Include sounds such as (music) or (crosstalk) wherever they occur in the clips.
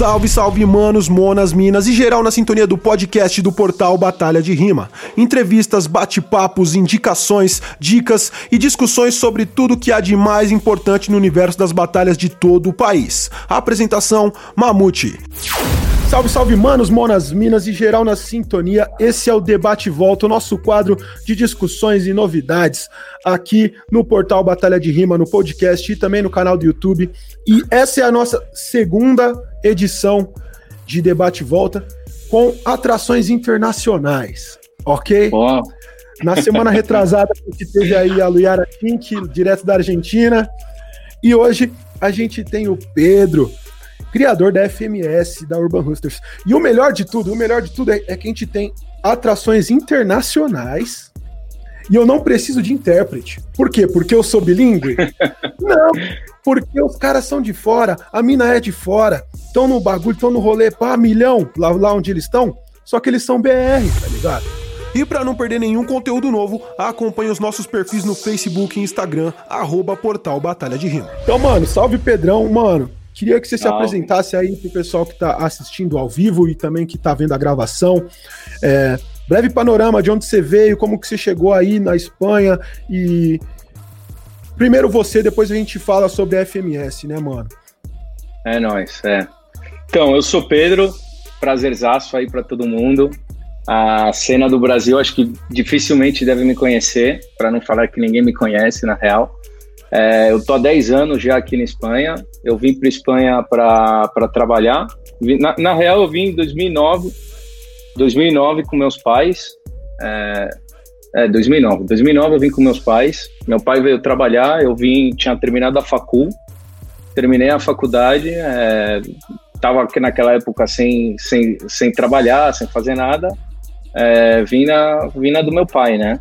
Salve, salve, manos, monas, minas e geral na sintonia do podcast do portal Batalha de Rima. Entrevistas, bate-papos, indicações, dicas e discussões sobre tudo que há de mais importante no universo das batalhas de todo o país. apresentação: Mamute. Salve, salve, manos, monas, minas e geral na sintonia. Esse é o Debate Volta, o nosso quadro de discussões e novidades aqui no portal Batalha de Rima, no podcast e também no canal do YouTube. E essa é a nossa segunda edição de Debate Volta com atrações internacionais, ok? Na semana retrasada a gente teve aí a Luiara Kink, direto da Argentina. E hoje a gente tem o Pedro, criador da FMS, da Urban Roosters. E o melhor de tudo, o melhor de tudo é, é que a gente tem atrações internacionais e eu não preciso de intérprete. Por quê? Porque eu sou bilíngue? (laughs) não, porque os caras são de fora, a mina é de fora, estão no bagulho, estão no rolê, pá, milhão, lá, lá onde eles estão, só que eles são BR, tá ligado? E para não perder nenhum conteúdo novo, acompanhe os nossos perfis no Facebook e Instagram, arroba Portal Batalha de Rima. Então, mano, salve Pedrão, mano. Queria que você se apresentasse aí pro pessoal que está assistindo ao vivo e também que está vendo a gravação. É, breve panorama de onde você veio, como que você chegou aí na Espanha e primeiro você, depois a gente fala sobre a FMS, né, mano? É nóis, é. Então, eu sou Pedro, prazerzaço aí para todo mundo. A cena do Brasil, acho que dificilmente deve me conhecer, para não falar que ninguém me conhece, na real. É, eu tô há 10 anos já aqui na Espanha. Eu vim para Espanha para trabalhar. Na, na, real, eu vim em 2009, 2009 com meus pais. É, é, 2009. 2009 eu vim com meus pais. Meu pai veio trabalhar. Eu vim, tinha terminado a facul. Terminei a faculdade. É, tava naquela época sem, sem, sem trabalhar, sem fazer nada. É, vim, na, vim na do meu pai, né?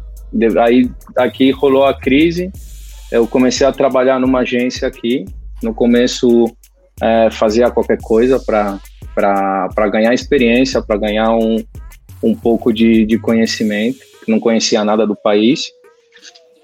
Aí aqui rolou a crise eu comecei a trabalhar numa agência aqui. No começo, é, fazia qualquer coisa para ganhar experiência, para ganhar um, um pouco de, de conhecimento. Não conhecia nada do país.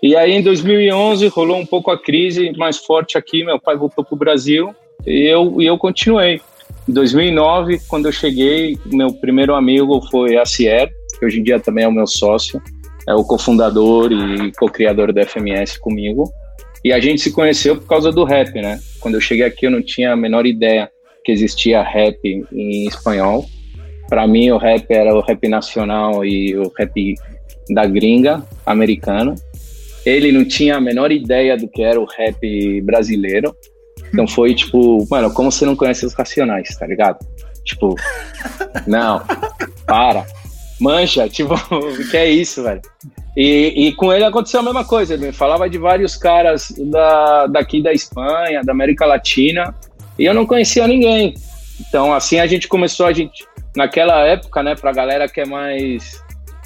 E aí, em 2011, rolou um pouco a crise mais forte aqui. Meu pai voltou para o Brasil e eu, e eu continuei. Em 2009, quando eu cheguei, meu primeiro amigo foi a Cier, que hoje em dia também é o meu sócio é o cofundador e co-criador da FMS comigo. E a gente se conheceu por causa do rap, né? Quando eu cheguei aqui, eu não tinha a menor ideia que existia rap em espanhol. Para mim, o rap era o rap nacional e o rap da gringa americana. Ele não tinha a menor ideia do que era o rap brasileiro. Então foi tipo, mano, como você não conhece os Racionais, tá ligado? Tipo, (laughs) não, para mancha, (laughs) tipo, que é isso, velho. E, e, com ele aconteceu a mesma coisa. Ele falava de vários caras da, daqui da Espanha, da América Latina, e eu não conhecia ninguém. Então, assim, a gente começou, a gente, naquela época, né, pra galera que é mais.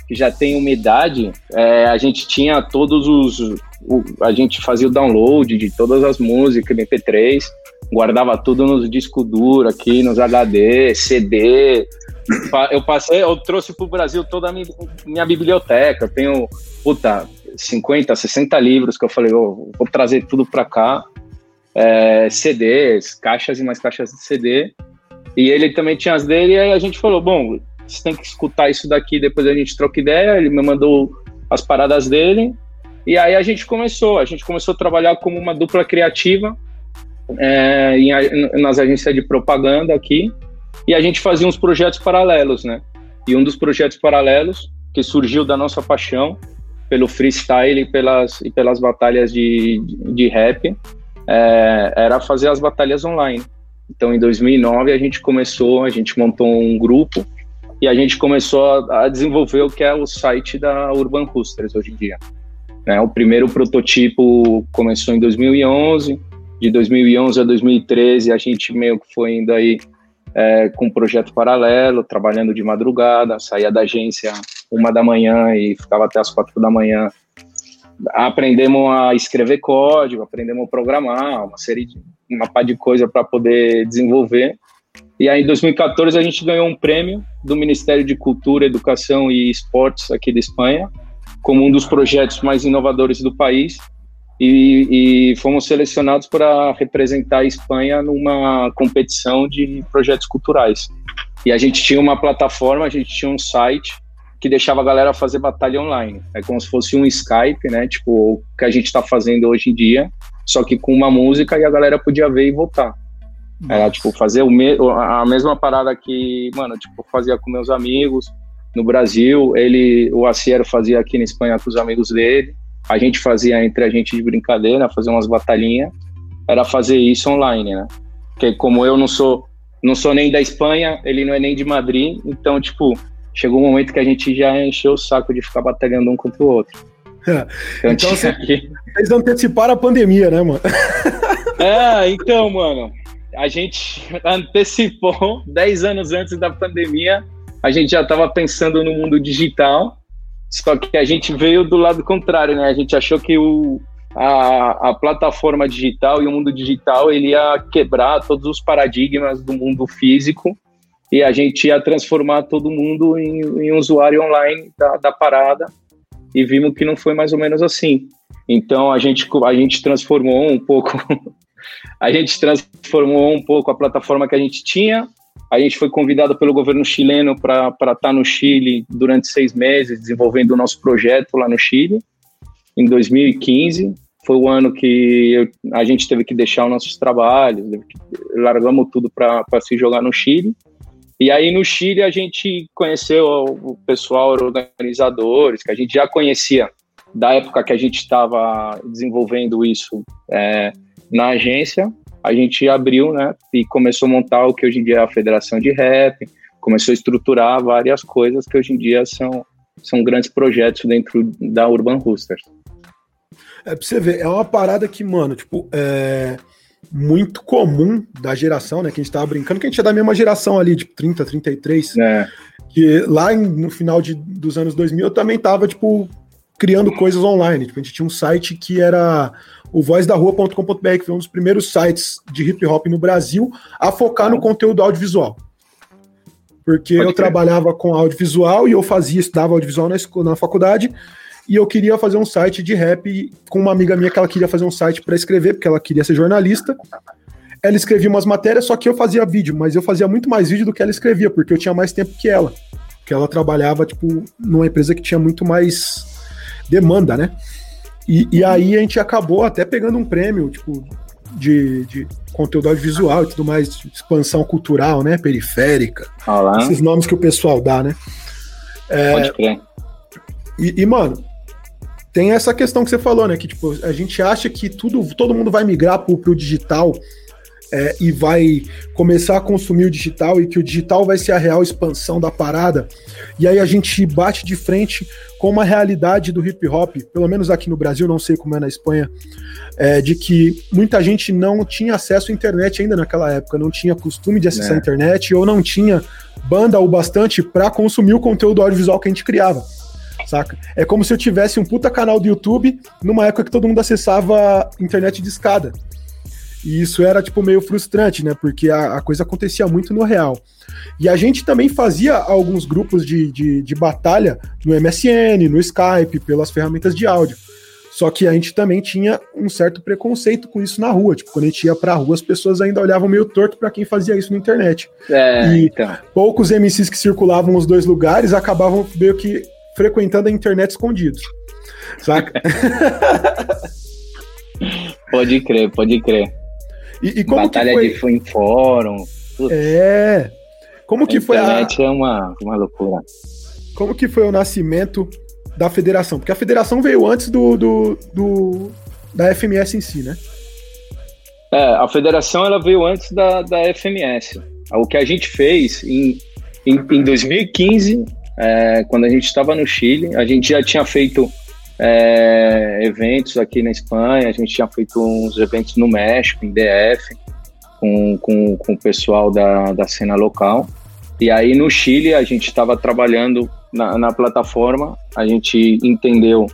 que já tem umidade, é, a gente tinha todos os. O, a gente fazia o download de todas as músicas, MP3, guardava tudo nos discos duros aqui, nos HD, CD, eu passei, eu trouxe para o Brasil toda a minha, minha, biblioteca. Eu tenho, puta, 50, 60 livros que eu falei, oh, vou trazer tudo para cá. É, CDs, caixas e mais caixas de CD. E ele também tinha as dele, e aí a gente falou: bom, você tem que escutar isso daqui, depois a gente troca ideia. Ele me mandou as paradas dele, e aí a gente começou. A gente começou a trabalhar como uma dupla criativa é, em, nas agências de propaganda aqui e a gente fazia uns projetos paralelos, né? E um dos projetos paralelos que surgiu da nossa paixão pelo freestyle e pelas, e pelas batalhas de, de, rap é, era fazer as batalhas online. Então, em 2009, a gente começou, a gente montou um grupo e a gente começou a, a desenvolver o que é o site da Urban Roosters hoje em dia. Né? O primeiro prototipo começou em 2011, de 2011 a 2013 a gente meio que foi indo aí é, com um projeto paralelo, trabalhando de madrugada, saía da agência uma da manhã e ficava até as quatro da manhã. Aprendemos a escrever código, aprendemos a programar, uma série de uma par de coisa para poder desenvolver. E aí, em 2014, a gente ganhou um prêmio do Ministério de Cultura, Educação e Esportes aqui da Espanha, como um dos projetos mais inovadores do país. E, e fomos selecionados para representar a Espanha numa competição de projetos culturais. E a gente tinha uma plataforma, a gente tinha um site que deixava a galera fazer batalha online. É como se fosse um Skype, né? Tipo, o que a gente está fazendo hoje em dia, só que com uma música e a galera podia ver e votar. Era, tipo, fazer o me a mesma parada que, mano, tipo, fazia com meus amigos no Brasil, ele, o Aciero fazia aqui na Espanha com os amigos dele, a gente fazia entre a gente de brincadeira, fazer umas batalhinhas, era fazer isso online, né? Porque como eu não sou, não sou nem da Espanha, ele não é nem de Madrid, então, tipo, chegou um momento que a gente já encheu o saco de ficar batalhando um contra o outro. É. Então, então você, que... vocês anteciparam a pandemia, né, mano? (laughs) É, então, mano, a gente antecipou (laughs) 10 anos antes da pandemia, a gente já estava pensando no mundo digital, só que a gente veio do lado contrário, né? A gente achou que o, a, a plataforma digital e o mundo digital ele ia quebrar todos os paradigmas do mundo físico e a gente ia transformar todo mundo em, em usuário online da, da parada e vimos que não foi mais ou menos assim. Então a gente, a gente transformou um pouco (laughs) a gente transformou um pouco a plataforma que a gente tinha. A gente foi convidado pelo governo chileno para estar tá no Chile durante seis meses, desenvolvendo o nosso projeto lá no Chile. Em 2015, foi o ano que eu, a gente teve que deixar os nossos trabalhos, largamos tudo para se jogar no Chile. E aí no Chile a gente conheceu o pessoal organizadores, que a gente já conhecia da época que a gente estava desenvolvendo isso é, na agência. A gente abriu, né, e começou a montar o que hoje em dia é a Federação de Rap, começou a estruturar várias coisas que hoje em dia são, são grandes projetos dentro da Urban Roosters. É pra você ver, é uma parada que, mano, tipo, é muito comum da geração, né? Que a gente tava brincando, que a gente é da mesma geração ali, tipo 30, 33. É. Que lá no final de, dos anos 2000 eu também tava, tipo, criando coisas online. Tipo, a gente tinha um site que era o vozdarrua.com.br, que foi um dos primeiros sites de hip hop no Brasil a focar no conteúdo audiovisual. Porque Pode eu crer. trabalhava com audiovisual e eu fazia, estudava audiovisual na, na faculdade e eu queria fazer um site de rap com uma amiga minha que ela queria fazer um site para escrever, porque ela queria ser jornalista. Ela escrevia umas matérias, só que eu fazia vídeo, mas eu fazia muito mais vídeo do que ela escrevia, porque eu tinha mais tempo que ela. Porque ela trabalhava, tipo, numa empresa que tinha muito mais demanda, né? E, e aí a gente acabou até pegando um prêmio, tipo, de, de conteúdo audiovisual e tudo mais, expansão cultural, né? Periférica. Olá. Esses nomes que o pessoal dá, né? É, Pode crer. E, e, mano, tem essa questão que você falou, né? Que tipo, a gente acha que tudo, todo mundo vai migrar pro, pro digital é, e vai começar a consumir o digital e que o digital vai ser a real expansão da parada. E aí a gente bate de frente com uma realidade do hip hop, pelo menos aqui no Brasil, não sei como é na Espanha, é, de que muita gente não tinha acesso à internet ainda naquela época, não tinha costume de acessar é. a internet ou não tinha banda o bastante para consumir o conteúdo audiovisual que a gente criava saca? É como se eu tivesse um puta canal do YouTube numa época que todo mundo acessava internet de escada. E isso era, tipo, meio frustrante, né? Porque a, a coisa acontecia muito no real. E a gente também fazia alguns grupos de, de, de batalha no MSN, no Skype, pelas ferramentas de áudio. Só que a gente também tinha um certo preconceito com isso na rua. Tipo, quando a gente ia pra rua, as pessoas ainda olhavam meio torto para quem fazia isso na internet. É, e então. poucos MCs que circulavam nos dois lugares acabavam meio que frequentando a internet escondidos. Saca? (laughs) pode crer, pode crer. E, e como Batalha que foi? de em fórum. É. Como que a foi a. é uma, uma loucura. Como que foi o nascimento da federação? Porque a federação veio antes do, do, do da FMS em si, né? É, a federação ela veio antes da, da FMS. O que a gente fez em, em, em 2015 é, quando a gente estava no Chile, a gente já tinha feito é, eventos aqui na Espanha, a gente tinha feito uns eventos no México, em DF, com, com, com o pessoal da, da cena local. E aí no Chile a gente estava trabalhando na, na, plataforma, a gente entendeu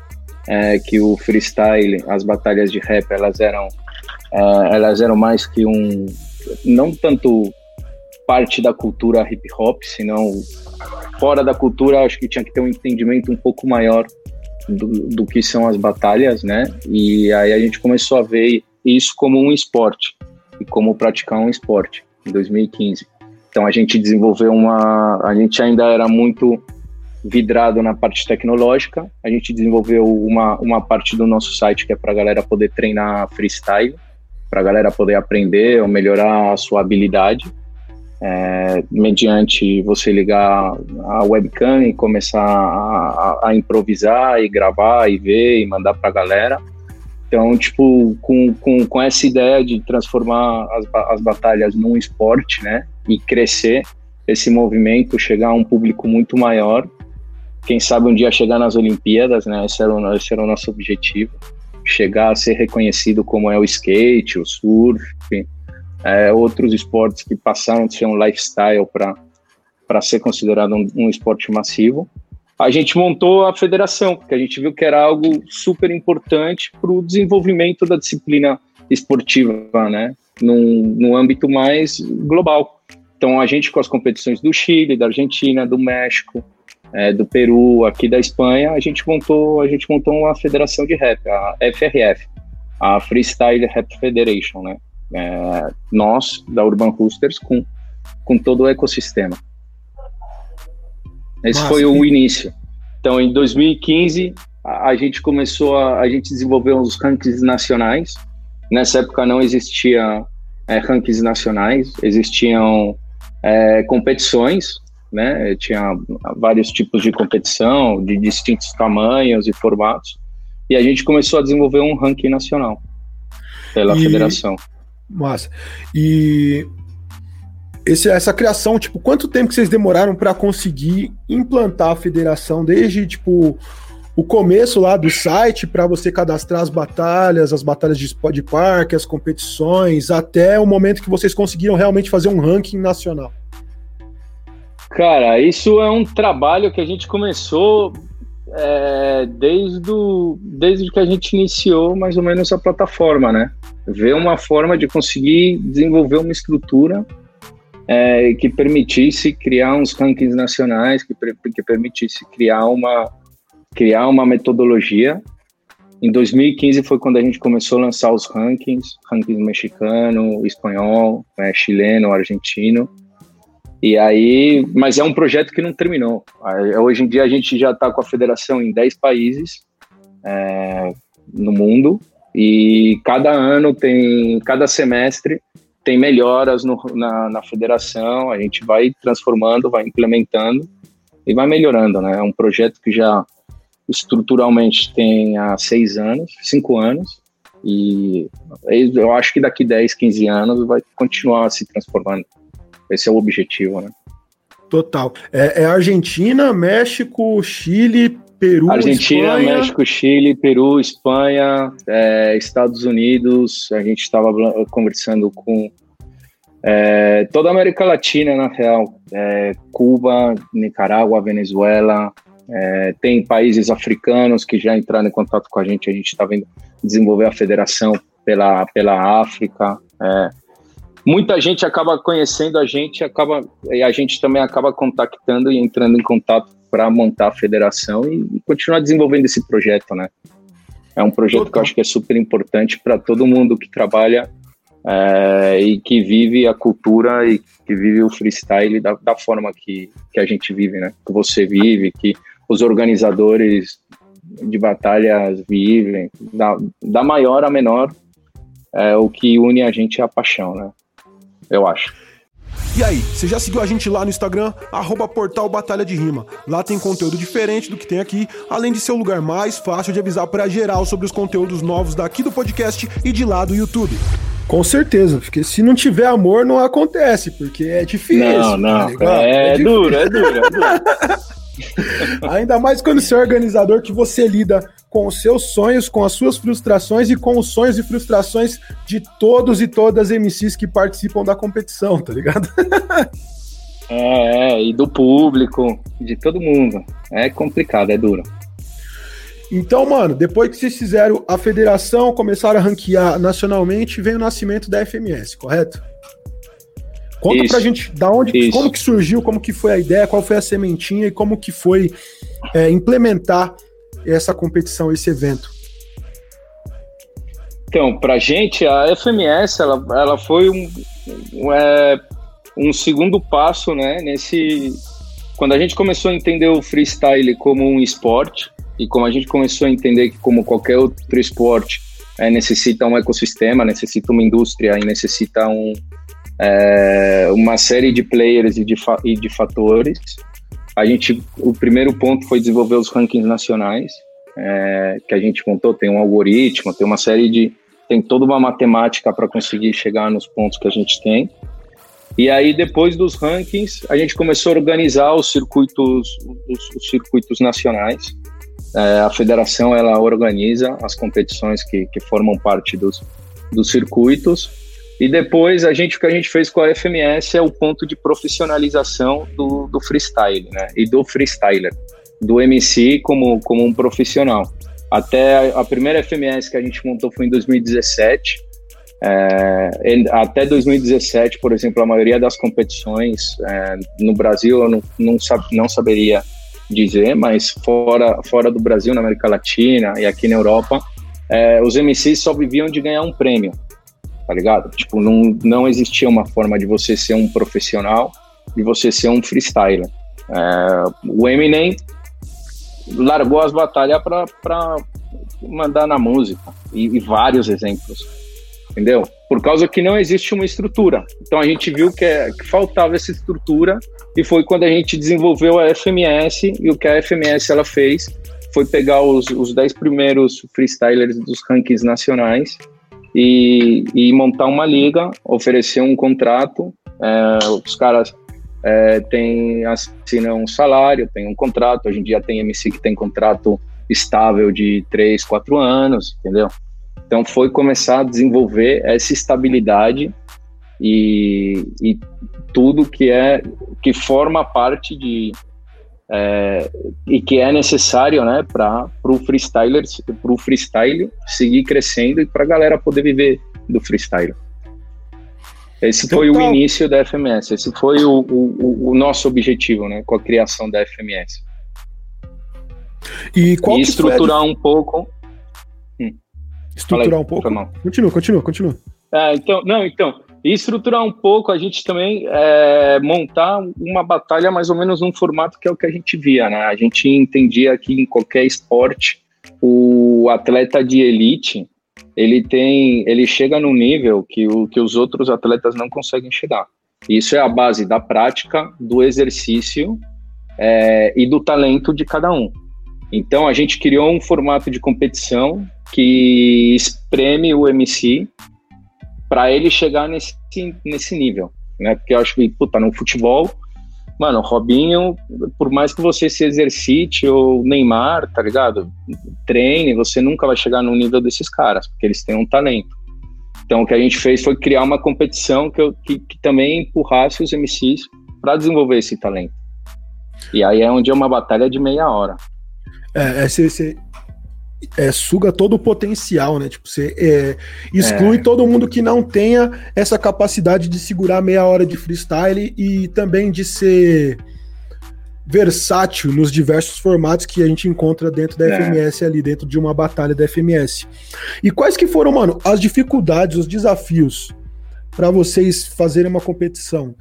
é, que o freestyle, as batalhas de rap, elas eram, é, elas eram mais que um, não tanto parte da cultura hip hop, senão fora da cultura, acho que tinha que ter um entendimento um pouco maior do, do que são as batalhas, né? E aí a gente começou a ver isso como um esporte e como praticar um esporte em 2015. Então a gente desenvolveu uma, a gente ainda era muito vidrado na parte tecnológica. A gente desenvolveu uma, uma parte do nosso site que é para a galera poder treinar freestyle, para a galera poder aprender ou melhorar a sua habilidade é, mediante você ligar a webcam e começar a, a, improvisar e gravar e ver e mandar para a galera. Então, tipo, com, com, com essa ideia de transformar as, as batalhas num esporte, né, e crescer esse movimento, chegar a um público muito maior, quem sabe um dia chegar nas Olimpíadas, né, esse era o, esse era o nosso objetivo, chegar a ser reconhecido como é o skate, o surf, é, outros esportes que passaram de ser um lifestyle para ser considerado um, um esporte massivo. A gente montou a federação, porque a gente viu que era algo super importante para o desenvolvimento da disciplina esportiva, né, num, num âmbito mais global. Então, a gente com as competições do Chile, da Argentina, do México, é, do Peru, aqui da Espanha, a gente montou, a gente montou uma federação de rap, a FRF, a Freestyle Rap Federation, né? É, nós, da Urban Roosters, com, com todo o ecossistema. Esse Nossa, foi o que... início. Então, em 2015, a, a, gente começou a, a gente desenvolveu os rankings nacionais. Nessa época não existia é, rankings nacionais, existiam é, competições, né? Tinha vários tipos de competição, de distintos tamanhos e formatos. E a gente começou a desenvolver um ranking nacional pela e... federação. Massa. E esse, essa criação, tipo, quanto tempo que vocês demoraram para conseguir implantar a federação desde tipo o começo lá do site para você cadastrar as batalhas, as batalhas de, de parque, as competições, até o momento que vocês conseguiram realmente fazer um ranking nacional? Cara, isso é um trabalho que a gente começou é, desde, o, desde que a gente iniciou mais ou menos a plataforma, né? ver uma forma de conseguir desenvolver uma estrutura é, que permitisse criar uns rankings nacionais, que, que permitisse criar uma, criar uma metodologia. Em 2015 foi quando a gente começou a lançar os rankings, rankings mexicano, espanhol, é, chileno, argentino. E aí, mas é um projeto que não terminou. Hoje em dia a gente já está com a federação em 10 países é, no mundo e cada ano tem, cada semestre tem melhoras no, na, na federação, a gente vai transformando, vai implementando e vai melhorando, né? É um projeto que já estruturalmente tem há seis anos, cinco anos, e eu acho que daqui 10, 15 anos vai continuar se transformando. Esse é o objetivo, né? Total. É, é Argentina, México, Chile, Peru, Argentina, Espanha. México, Chile, Peru, Espanha, é, Estados Unidos. A gente estava conversando com é, toda a América Latina, na real. É, Cuba, Nicarágua, Venezuela. É, tem países africanos que já entraram em contato com a gente. A gente está vendo desenvolver a federação pela, pela África. Muita gente acaba conhecendo a gente, acaba e a gente também acaba contactando e entrando em contato para montar a federação e, continuar desenvolvendo esse projeto, né? É um projeto que eu acho que é super importante para todo mundo que trabalha é, e que vive a cultura e que vive o freestyle da, da forma que, que a gente vive, né? Que você vive, que os organizadores de batalhas vivem, da, da maior a menor, é, o que une a gente é a paixão, né? Eu acho. E aí, você já seguiu a gente lá no Instagram, arroba portal Batalha de Rima. Lá tem conteúdo diferente do que tem aqui, além de ser o lugar mais fácil de avisar para geral sobre os conteúdos novos daqui do podcast e de lá do YouTube. Com certeza, porque se não tiver amor, não acontece, porque é difícil. Não, não, tá é, é, é duro, é duro, é duro. (laughs) Ainda mais quando você é organizador que você lida com os seus sonhos, com as suas frustrações e com os sonhos e frustrações de todos e todas as MCs que participam da competição, tá ligado? (laughs) é, é, e do público, de todo mundo. É complicado, é duro. Então, mano, depois que vocês fizeram a federação, começaram a ranquear nacionalmente, veio o nascimento da FMS, correto? Conta Isso. pra gente da onde, Isso. como que surgiu, como que foi a ideia, qual foi a sementinha e como que foi é, implementar essa competição, esse evento? Então, para a gente, a FMS ela, ela foi um, um, é, um segundo passo né, nesse. Quando a gente começou a entender o freestyle como um esporte, e como a gente começou a entender que, como qualquer outro esporte, é, necessita um ecossistema, necessita uma indústria e necessita um, é, uma série de players e de, e de fatores. A gente, o primeiro ponto foi desenvolver os rankings nacionais, é, que a gente montou, tem um algoritmo, tem uma série de, tem toda uma matemática para conseguir chegar nos pontos que a gente tem. E aí, depois dos rankings, a gente começou a organizar os circuitos, os, os circuitos nacionais. É, a federação ela organiza as competições que, que formam parte dos, dos circuitos e depois a gente o que a gente fez com a FMS é o ponto de profissionalização do, do freestyle, né? E do freestyler, do MC como, como um profissional. Até a, primeira FMS que a gente montou foi em 2017. É, até 2017, por exemplo, a maioria das competições é, no Brasil eu não, não, sab, não saberia dizer, mas fora, fora do Brasil, na América Latina e aqui na Europa, é, os MCs só viviam de ganhar um prêmio tá ligado? Tipo, não, não existia uma forma de você ser um profissional, de você ser um freestyler. É, o Eminem largou as batalhas para mandar na música, e, e, vários exemplos, entendeu? Por causa que não existe uma estrutura. Então a gente viu que, é, que faltava essa estrutura, e foi quando a gente desenvolveu a FMS, e o que a FMS ela fez foi pegar os, os 10 primeiros freestylers dos rankings nacionais e, e montar uma liga, oferecer um contrato. É, os caras é, têm, assinam um salário, tem um contrato. Hoje em dia tem MC que tem contrato estável de 3, 4 anos, entendeu? Então foi começar a desenvolver essa estabilidade e, e tudo que é que forma parte de é, e que é necessário, né, para o freestyler, para o freestyle seguir crescendo e para a galera poder viver do freestyle. Esse foi então, o início da FMS, esse foi o, o, o, nosso objetivo, né, com a criação da FMS. E, e estruturar um pouco. Hum. Estruturar um pouco. Continua, continua, continua. É, então, não, então, e estruturar um pouco, a gente também é, montar uma batalha mais ou menos num formato que é o que a gente via, né? A gente entendia que em qualquer esporte, o atleta de elite, ele tem, ele chega num nível que, o, que os outros atletas não conseguem chegar. Isso é a base da prática, do exercício é, e do talento de cada um. Então a gente criou um formato de competição que espreme o MC para ele chegar nesse, nesse nível, né? Porque eu acho que, puta, no futebol, mano, Robinho, por mais que você se exercite, ou Neymar, tá ligado? Treine, você nunca vai chegar no nível desses caras, porque eles têm um talento. Então, o que a gente fez foi criar uma competição que, eu, que, que também empurrasse os MCs para desenvolver esse talento. E aí é onde é uma batalha de meia hora. É, é você, é, suga todo o potencial, né? Tipo, você é, exclui é. todo mundo que não tenha essa capacidade de segurar meia hora de freestyle e também de ser versátil nos diversos formatos que a gente encontra dentro da é. FMS ali, dentro de uma batalha da FMS. E quais que foram, mano, as dificuldades, os desafios para vocês fazerem uma competição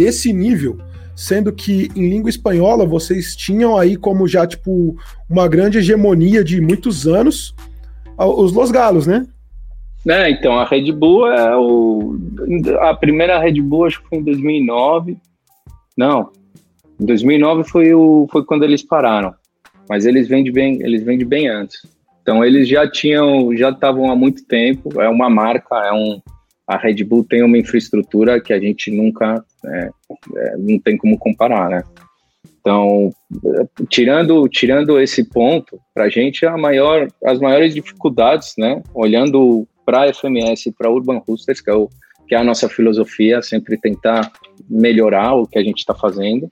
desse nível? sendo que em língua espanhola vocês tinham aí como já tipo uma grande hegemonia de muitos anos os Los Galos, né? É, então a Red Bull é o a primeira Red Bull acho que foi em 2009. Não. Em 2009 foi o foi quando eles pararam. Mas eles vêm de bem, eles vêm de bem antes. Então eles já tinham, já estavam há muito tempo, é uma marca, é um a Red Bull tem uma infraestrutura que a gente nunca é, é, não tem como comparar, né? Então, tirando tirando esse ponto, para a gente a maior, as maiores dificuldades, né? Olhando para a FMS para Urban Roosters, que é, o, que é a nossa filosofia, sempre tentar melhorar o que a gente está fazendo.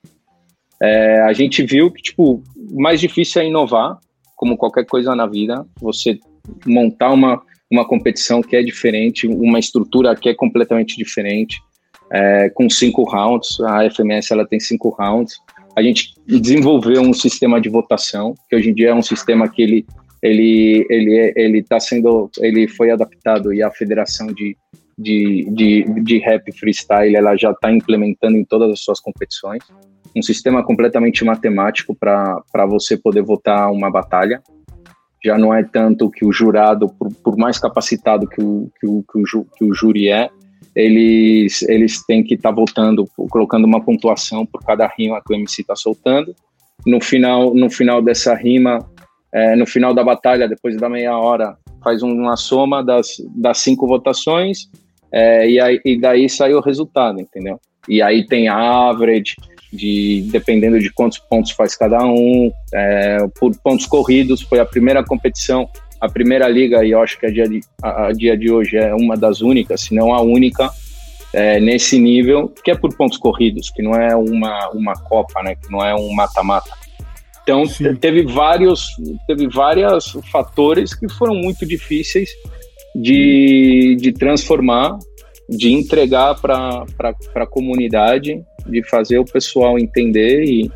É, a gente viu que tipo mais difícil é inovar, como qualquer coisa na vida. Você montar uma uma competição que é diferente, uma estrutura que é completamente diferente, é, com cinco rounds. A FMS ela tem cinco rounds. a gente desenvolveu um sistema de votação, que hoje em dia é um sistema que ele ele ele ele está sendo ele foi adaptado e a federação de de, de, de rap freestyle ela já está implementando em todas as suas competições um sistema completamente matemático para você poder votar uma batalha já não é tanto que o jurado por, por mais capacitado que o, que o, que o, que o júri é eles, eles têm que estar tá votando, colocando uma pontuação por cada rima que o MC está soltando. No final, no final dessa rima, é, no final da batalha, depois da meia hora, faz uma soma das, das cinco votações é, e, aí, e daí sai o resultado, entendeu? E aí tem average, de, dependendo de quantos pontos faz cada um, é, por pontos corridos, foi a primeira competição a primeira liga, e eu acho que a dia de, a, a dia de hoje é uma das únicas, se não a única, é, nesse nível, que é por pontos corridos, que não é uma, uma Copa, né, que não é um mata-mata. Então teve vários, teve vários fatores que foram muito difíceis de, de transformar, de entregar para a comunidade, de fazer o pessoal entender e,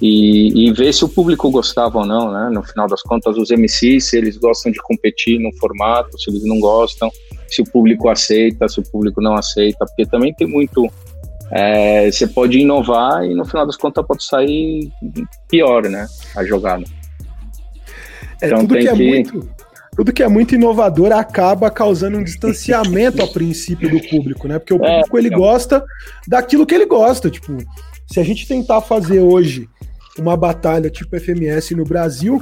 e, e, ver se o público gostava ou não, né? No final das contas, os MCs, se eles gostam de competir no formato, se eles não gostam, se o público aceita, se o público não aceita, porque também tem muito. É, você pode inovar e no final das contas pode sair pior, né? A jogada. É, então tudo que é que... muito tudo que é muito inovador acaba causando um distanciamento a princípio do público, né? Porque o é, público ele gosta daquilo que ele gosta. Tipo, se a gente tentar fazer hoje uma batalha tipo FMS no Brasil,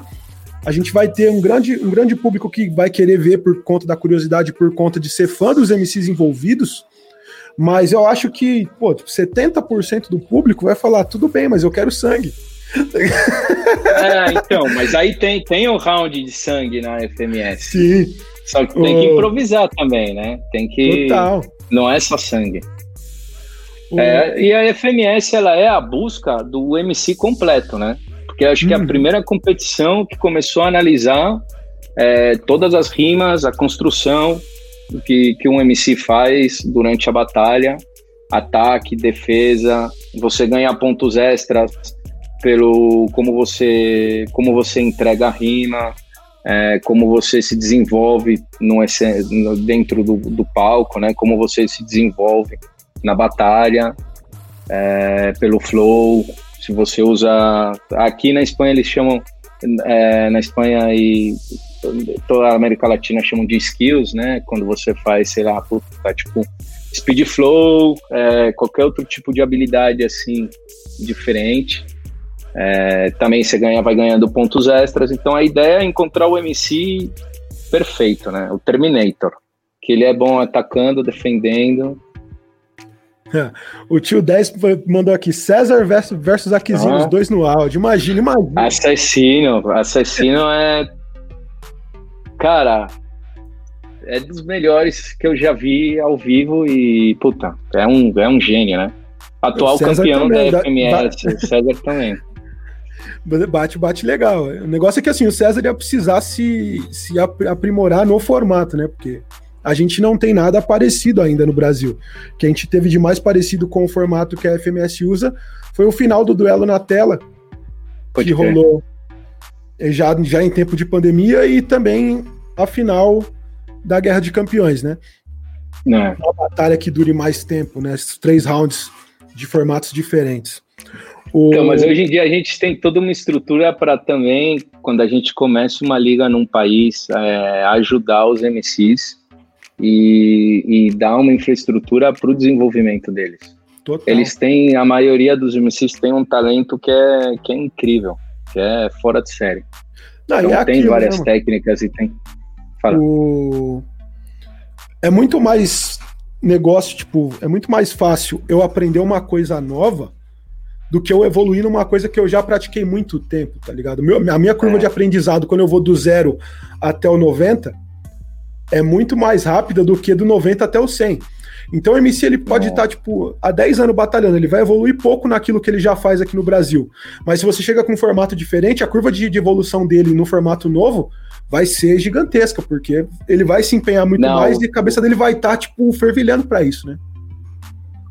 a gente vai ter um grande, um grande público que vai querer ver por conta da curiosidade, por conta de ser fã dos MCs envolvidos. Mas eu acho que, pô, 70% tipo, do público vai falar, tudo bem, mas eu quero sangue. (laughs) É, então, mas aí tem, tem um round de sangue na FMS. Sim. Só que tem que improvisar também, né? Tem que. Total. Não é só sangue. É, e a FMS ela é a busca do MC completo, né? Porque acho que é a hum. primeira competição que começou a analisar é, todas as rimas, a construção que, que um MC faz durante a batalha, ataque, defesa, você ganha pontos extras pelo como você como você entrega a rima, é, como você se desenvolve no, dentro do, do palco, né? Como você se desenvolve na batalha, é, pelo flow. Se você usa. Aqui na Espanha eles chamam. É, na Espanha e toda a América Latina chamam de skills, né? Quando você faz, sei lá, puta, tipo speed flow, é, qualquer outro tipo de habilidade assim diferente. É, também você ganha, vai ganhando pontos extras. Então a ideia é encontrar o MC perfeito, né? O Terminator. Que ele é bom atacando, defendendo O tio 10 mandou aqui César versus, versus ah. os dois no áudio. Imagina, imagina. Assassino, assassino é. Cara, é dos melhores que eu já vi ao vivo e, puta, é um, é um gênio, né? Atual campeão também, da FMS, da... César também. Bate, bate legal. O negócio é que assim, o César ia precisar se, se aprimorar no formato, né? Porque a gente não tem nada parecido ainda no Brasil. O que a gente teve de mais parecido com o formato que a FMS usa foi o final do duelo na tela, Pode que rolou já, já em tempo de pandemia e também a final da Guerra de Campeões, né? Não. É. Uma batalha que dure mais tempo, né? Três rounds de formatos diferentes. O... Então, mas hoje em dia a gente tem toda uma estrutura para também, quando a gente começa uma liga num país, é, ajudar os MCs e, e dar uma infraestrutura para o desenvolvimento deles. Total. Eles têm, a maioria dos MCs tem um talento que é, que é incrível, que é fora de série. Não, então, é tem várias mesmo. técnicas e tem. Fala. O... É muito mais negócio, tipo, é muito mais fácil eu aprender uma coisa nova do que eu evoluir numa coisa que eu já pratiquei muito tempo, tá ligado? Meu, a minha curva é. de aprendizado, quando eu vou do zero até o 90, é muito mais rápida do que do 90 até o 100. Então o MC ele pode estar, tá, tipo, há 10 anos batalhando, ele vai evoluir pouco naquilo que ele já faz aqui no Brasil. Mas se você chega com um formato diferente, a curva de, de evolução dele no formato novo vai ser gigantesca, porque ele vai se empenhar muito Não. mais e a cabeça dele vai estar, tá, tipo, fervilhando para isso, né?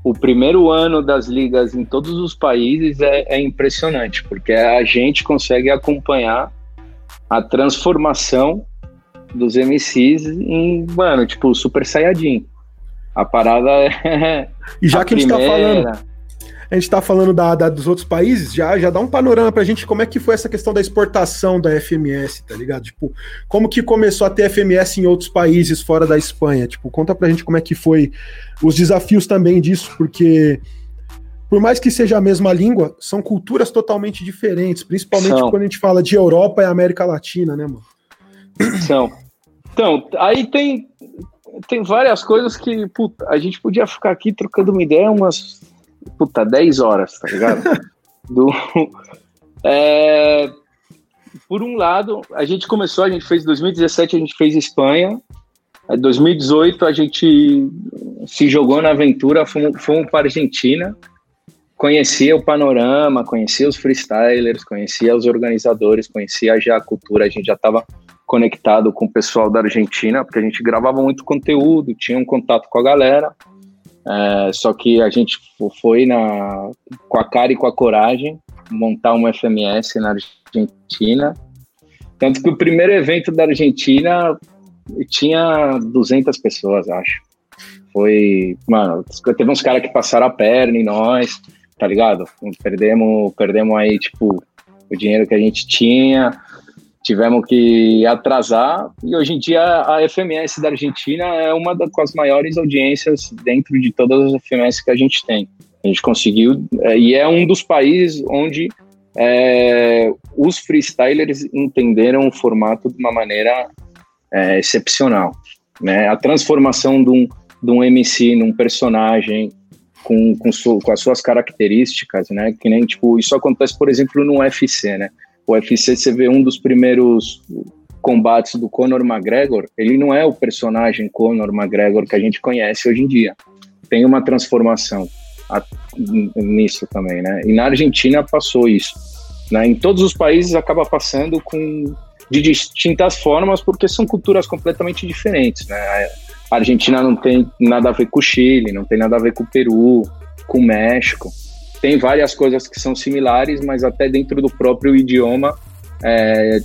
O primeiro ano das ligas em todos os países é, é impressionante, porque a gente consegue acompanhar a transformação dos MCs em, mano, tipo, Super Saiyajin. A parada é. E já (laughs) a que primeira... a gente tá falando a gente está falando da, da, dos outros países, já, já dá um panorama para a gente como é que foi essa questão da exportação da FMS, tá ligado? Tipo, como que começou a ter FMS em outros países fora da Espanha? Tipo, conta pra gente como é que foi os desafios também disso, porque por mais que seja a mesma língua, são culturas totalmente diferentes, principalmente são. quando a gente fala de Europa e América Latina, né, mano? São. Então, aí tem, tem várias coisas que, puta, a gente podia ficar aqui trocando uma ideia umas puta, 10 horas, tá ligado? (laughs) Do, é, por um lado, a gente começou, a gente fez 2017, a gente fez Espanha. Em 2018 a gente se jogou na aventura, fomos, fomos para a Argentina, conhecia o panorama, conhecia os freestylers, conhecia os organizadores, conhecia já a cultura, a gente já estava conectado com o pessoal da Argentina, porque a gente gravava muito conteúdo, tinha um contato com a galera. É, só que a gente foi na, com a cara e com a coragem montar uma FMS na Argentina. Tanto que o primeiro evento da Argentina tinha 200 pessoas, acho. Foi, mano, teve uns caras que passaram a perna em nós, tá ligado? Perdemos, perdemos aí, tipo, o dinheiro que a gente tinha tivemos que atrasar e hoje em dia a FMS da Argentina é uma das maiores audiências dentro de todas as FMS que a gente tem. A gente conseguiu é, e é um dos países onde é, os freestylers entenderam o formato de uma maneira é, excepcional. Né? A transformação de um, de um MC num personagem com, com, com as suas características, né? Que nem tipo isso acontece, por exemplo, no UFC, né? O UFC você vê um dos primeiros combates do Conor McGregor, ele não é o personagem Conor McGregor que a gente conhece hoje em dia. Tem uma transformação nisso também, né? E na Argentina passou isso. Né? Em todos os países acaba passando com de distintas formas porque são culturas completamente diferentes, né? A Argentina não tem nada a ver com o Chile, não tem nada a ver com o Peru, com o México tem várias coisas que são similares, mas até dentro do próprio idioma é,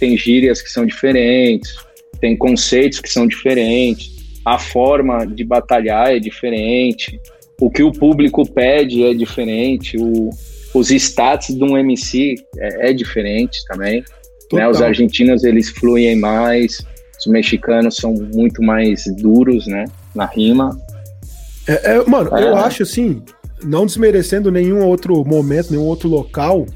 tem gírias que são diferentes, tem conceitos que são diferentes, a forma de batalhar é diferente, o que o público pede é diferente, o, os stats de um MC é, é diferente também. Né? Os argentinos eles fluem mais, os mexicanos são muito mais duros, né, na rima. É, é, mano, eu acho assim, não desmerecendo nenhum outro momento, nenhum outro local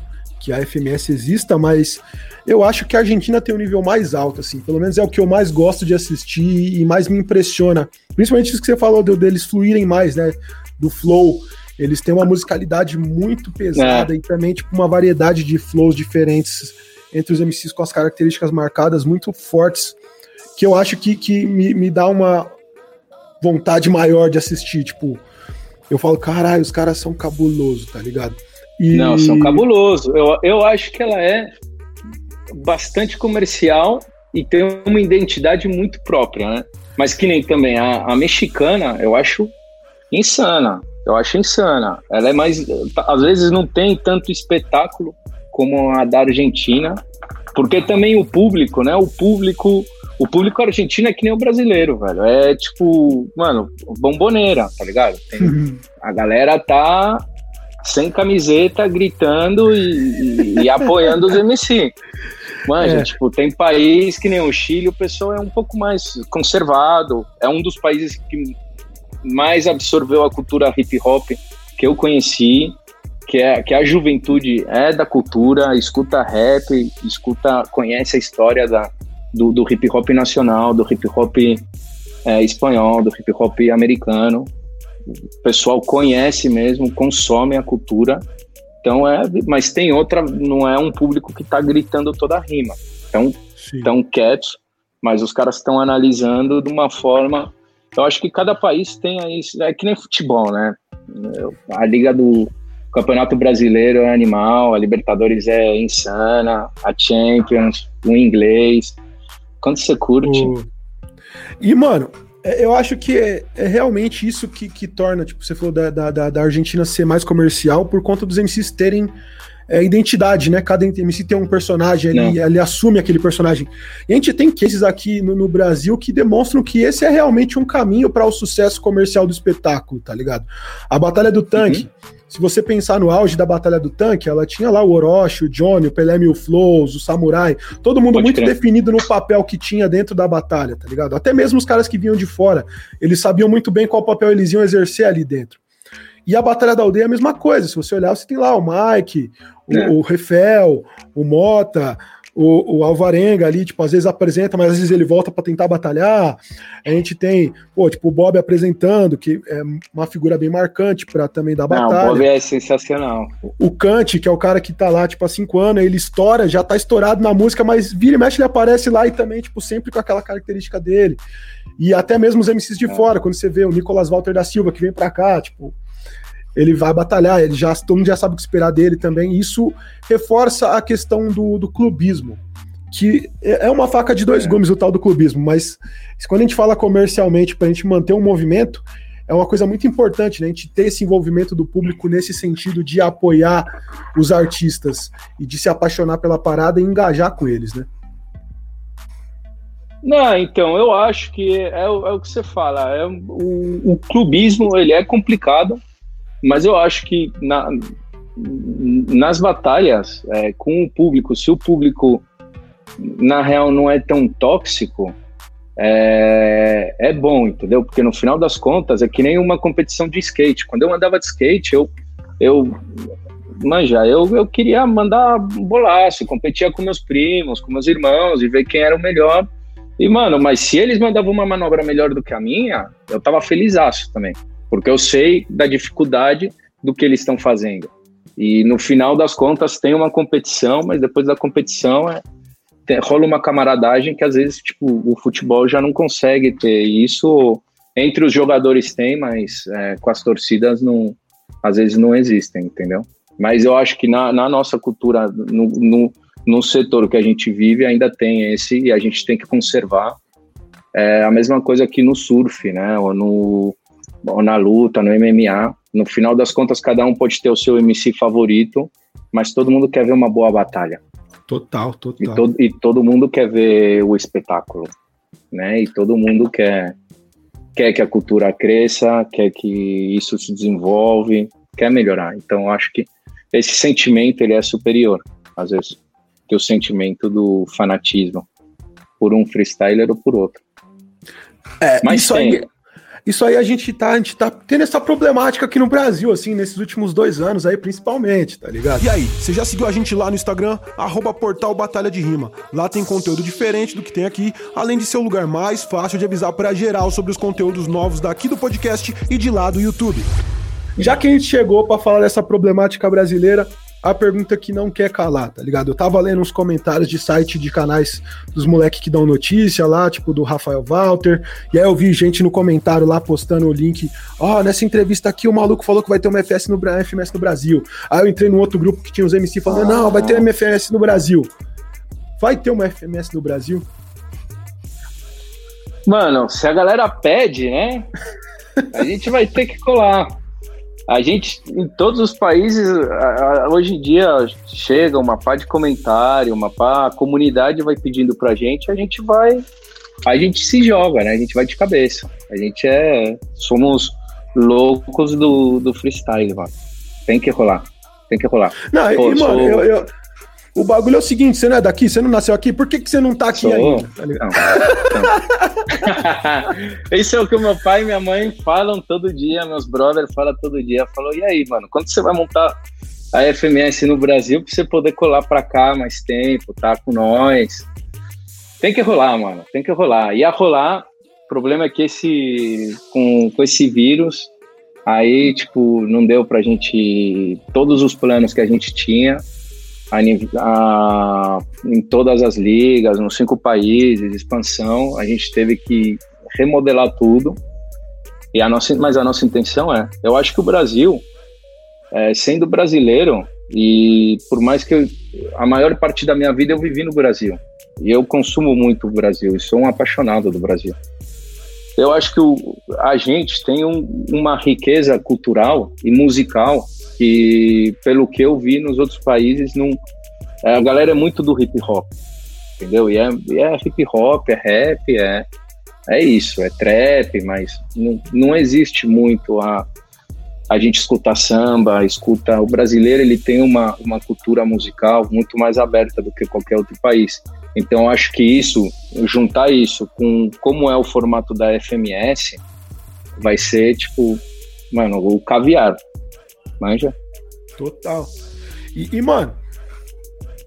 que a FMS exista, mas eu acho que a Argentina tem um nível mais alto, assim, pelo menos é o que eu mais gosto de assistir e mais me impressiona. Principalmente isso que você falou de, deles fluírem mais, né? Do flow. Eles têm uma musicalidade muito pesada é. e também, tipo, uma variedade de flows diferentes entre os MCs com as características marcadas muito fortes, que eu acho que, que me, me dá uma vontade maior de assistir, tipo, eu falo, caralho, os caras são cabulosos, tá ligado? E... Não, são cabulosos. Eu, eu acho que ela é bastante comercial e tem uma identidade muito própria, né? Mas que nem também a, a mexicana, eu acho insana. Eu acho insana. Ela é mais. Às vezes não tem tanto espetáculo como a da Argentina, porque também o público, né? O público o público argentino é que nem o brasileiro, velho. É tipo, mano, bomboneira, tá ligado? Tem, uhum. (laughs) a galera tá sem camiseta, gritando e, e, e apoiando os MC. Manja, é. tipo, tem país que nem o Chile, o pessoal é um pouco mais conservado. É um dos países que mais absorveu a cultura hip hop que eu conheci, que é que a juventude é da cultura, escuta rap, escuta, conhece a história da, do, do hip hop nacional, do hip hop é, espanhol, do hip hop americano. O pessoal conhece mesmo, consome a cultura. Então é, mas tem outra, não é um público que está gritando toda a rima. Então, estão quietos, mas os caras estão analisando de uma forma. Eu acho que cada país tem aí, é que nem futebol, né? A liga do Campeonato Brasileiro é animal, a Libertadores é insana, a Champions, o inglês. Quando você curte. O... E, mano, É, eu acho que é, é realmente isso que, que, torna, tipo, você falou da, da, da, Argentina ser mais comercial por conta dos MCs terem é, identidade, né? Cada MC tem um personagem, ele, ele, assume aquele personagem. E a gente tem cases aqui no, no Brasil que demonstram que esse é realmente um caminho para o sucesso comercial do espetáculo, tá ligado? A Batalha do Tanque. Uhum. Se você pensar no auge da Batalha do Tanque, ela tinha lá o Orochi, o Johnny, o Pelé Mil Flows, o Samurai, todo mundo Pode muito crer. definido no papel que tinha dentro da batalha, tá ligado? Até mesmo os caras que vinham de fora, eles sabiam muito bem qual papel eles iam exercer ali dentro. E a Batalha da Aldeia é a mesma coisa. Se você olhar, você tem lá o Mike, o, é. o Refel, o Mota, o, o, Alvarenga ali, tipo, às vezes apresenta, mas às vezes ele volta para tentar batalhar. A gente tem, pô, tipo, o Bob apresentando, que é uma figura bem marcante para também dar batalha. Não, o Bob é sensacional. O Kant, que é o cara que tá lá, tipo, há cinco anos, ele estoura, já tá estourado na música, mas vira e mexe, ele aparece lá e também, tipo, sempre com aquela característica dele. E até mesmo os MCs de é. fora, quando você vê o Nicolas Walter da Silva, que vem pra cá, tipo, ele vai batalhar, ele já, todo mundo já sabe o que esperar dele também. Isso reforça a questão do, do clubismo, que é, é uma faca de dois é. gumes o tal do clubismo, mas quando a gente fala comercialmente para a gente manter um movimento, é uma coisa muito importante, né? A gente ter esse envolvimento do público nesse sentido de apoiar os artistas e de se apaixonar pela parada e engajar com eles, né? Não, então, eu acho que é, é o que você fala. É, o, o clubismo ele é complicado, mas eu acho que na, nas batalhas é, com o público, se o público na real não é tão tóxico, é, é bom, entendeu? Porque no final das contas é que nem uma competição de skate. Quando eu andava de skate, eu, eu manja, eu, eu queria mandar bolaço, competia com meus primos, com meus irmãos e ver quem era o melhor. E, mano, mas se eles mandavam uma manobra melhor do que a minha, eu tava felizaço também porque eu sei da dificuldade do que eles estão fazendo. E no final das contas tem uma competição, mas depois da competição é, tem, rola uma camaradagem que às vezes tipo, o futebol já não consegue ter. E isso entre os jogadores tem, mas é, com as torcidas não, às vezes não existem, entendeu? Mas eu acho que na, na nossa cultura, no, no, no, setor que a gente vive, ainda tem esse e a gente tem que conservar. É a mesma coisa aqui no surf, né? Ou no, na luta, no MMA. No final das contas, cada um pode ter o seu MC favorito, mas todo mundo quer ver uma boa batalha. Total, total. E, to e todo mundo quer ver o espetáculo, né? E todo mundo quer quer que a cultura cresça, quer que isso se desenvolve, quer melhorar. Então, acho que esse sentimento ele é superior, às vezes, que o sentimento do fanatismo por um freestyler ou por outro. É, Mas isso tem, aí isso aí a gente tá, a gente tá tendo essa problemática aqui no Brasil, assim, nesses últimos dois anos aí, principalmente, tá ligado? E aí, você já seguiu a gente lá no Instagram, arroba portal Batalha de Rima. Lá tem conteúdo diferente do que tem aqui, além de ser o lugar mais fácil de avisar para geral sobre os conteúdos novos daqui do podcast e de lá do YouTube. Já que a gente chegou para falar dessa problemática brasileira, a pergunta que não quer calar, tá ligado? Eu tava lendo uns comentários de site de canais dos moleques que dão notícia lá, tipo do Rafael Walter, e aí eu vi gente no comentário lá postando o link, ó, oh, nessa entrevista aqui o maluco falou que vai ter uma FS no, FMS no Brasil. Aí eu entrei num outro grupo que tinha os MC falando, não, vai ter uma FMS no Brasil. Vai ter uma FMS no Brasil? Mano, se a galera pede, né? (laughs) A gente vai ter que colar. A gente, em todos os países, hoje em dia, chega uma pá de comentário, uma pá, a comunidade vai pedindo pra gente, a gente vai, a gente se joga, né? A gente vai de cabeça. A gente é, somos loucos do, do freestyle, mano. Tem que rolar, tem que rolar. Não, Pô, e, mano, eu, eu, o bagulho é o seguinte, você não é daqui, você não nasceu aqui, por que, que você não tá aqui Sou... ainda? Tá não, não. (laughs) Isso é o que o meu pai e minha mãe falam todo dia, meus brothers falam todo dia. Falou, e aí, mano, quando você vai montar a FMS no Brasil pra você poder colar pra cá mais tempo, tá com nós? Tem que rolar, mano, tem que rolar. Ia rolar, o problema é que esse, com, com esse vírus, aí, tipo, não deu pra gente, todos os planos que a gente tinha, a, a, em todas as ligas, nos cinco países, expansão, a gente teve que remodelar tudo. E a nossa, mas a nossa intenção é, eu acho que o Brasil, é, sendo brasileiro, e por mais que eu, a maior parte da minha vida eu vivi no Brasil, e eu consumo muito o Brasil, e sou um apaixonado do Brasil. eu acho que o, a gente tem um, uma riqueza cultural e musical que, pelo que eu vi nos outros países, não, é, a galera é muito do hip hop, entendeu? E é, é hip hop, é rap, é, é isso, é trap, mas não, não existe muito a, a gente escuta samba, escuta. O brasileiro ele tem uma, uma cultura musical muito mais aberta do que qualquer outro país. Então, acho que isso, juntar isso com como é o formato da FMS, vai ser tipo, mano, o caviar. Manja? Total. E, e mano,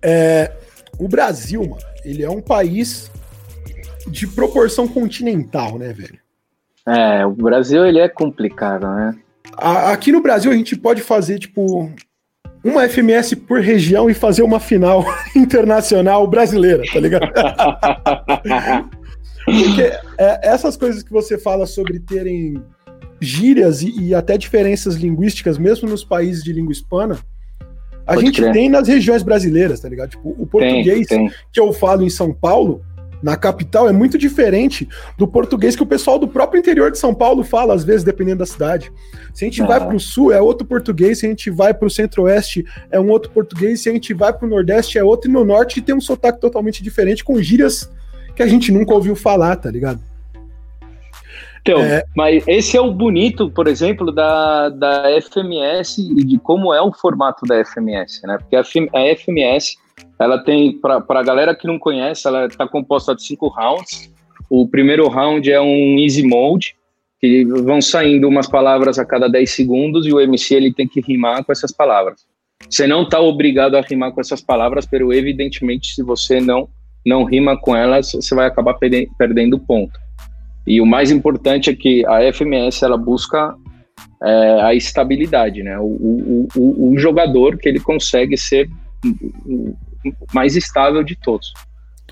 é, o Brasil, mano, ele é um país de proporção continental, né, velho? É, o Brasil ele é complicado, né? aqui no Brasil a gente pode fazer, tipo, uma FMS por região e fazer uma final (laughs) internacional brasileira, tá ligado? (laughs) Porque é, essas coisas que você fala sobre terem gírias e, e, até diferenças linguísticas, mesmo nos países de língua hispana, a Pode gente crer. tem nas regiões brasileiras, tá ligado? Tipo, o português tem, tem. que eu falo em São Paulo na capital é muito diferente do português que o pessoal do próprio interior de São Paulo fala, às vezes, dependendo da cidade. Se a gente vai para o sul, é outro português, se a gente vai para o centro-oeste, é um outro português, se a gente vai para o nordeste, é outro, e no norte tem um sotaque totalmente diferente, com gírias que a gente nunca ouviu falar, tá ligado? Então, é... mas esse é o bonito, por exemplo, da, da FMS e de como é o formato da FMS, né? Porque a, a FMS ela tem, para a galera que não conhece, ela está composta de cinco rounds. O primeiro round é um easy mode, que vão saindo umas palavras a cada 10 segundos e o MC ele tem que rimar com essas palavras. Você não está obrigado a rimar com essas palavras, pero evidentemente se você não não rima com elas, você vai acabar perdendo ponto. E o mais importante é que a FMS ela busca é, a estabilidade, né? O, o, o, o, jogador que ele consegue ser mais estável de todos.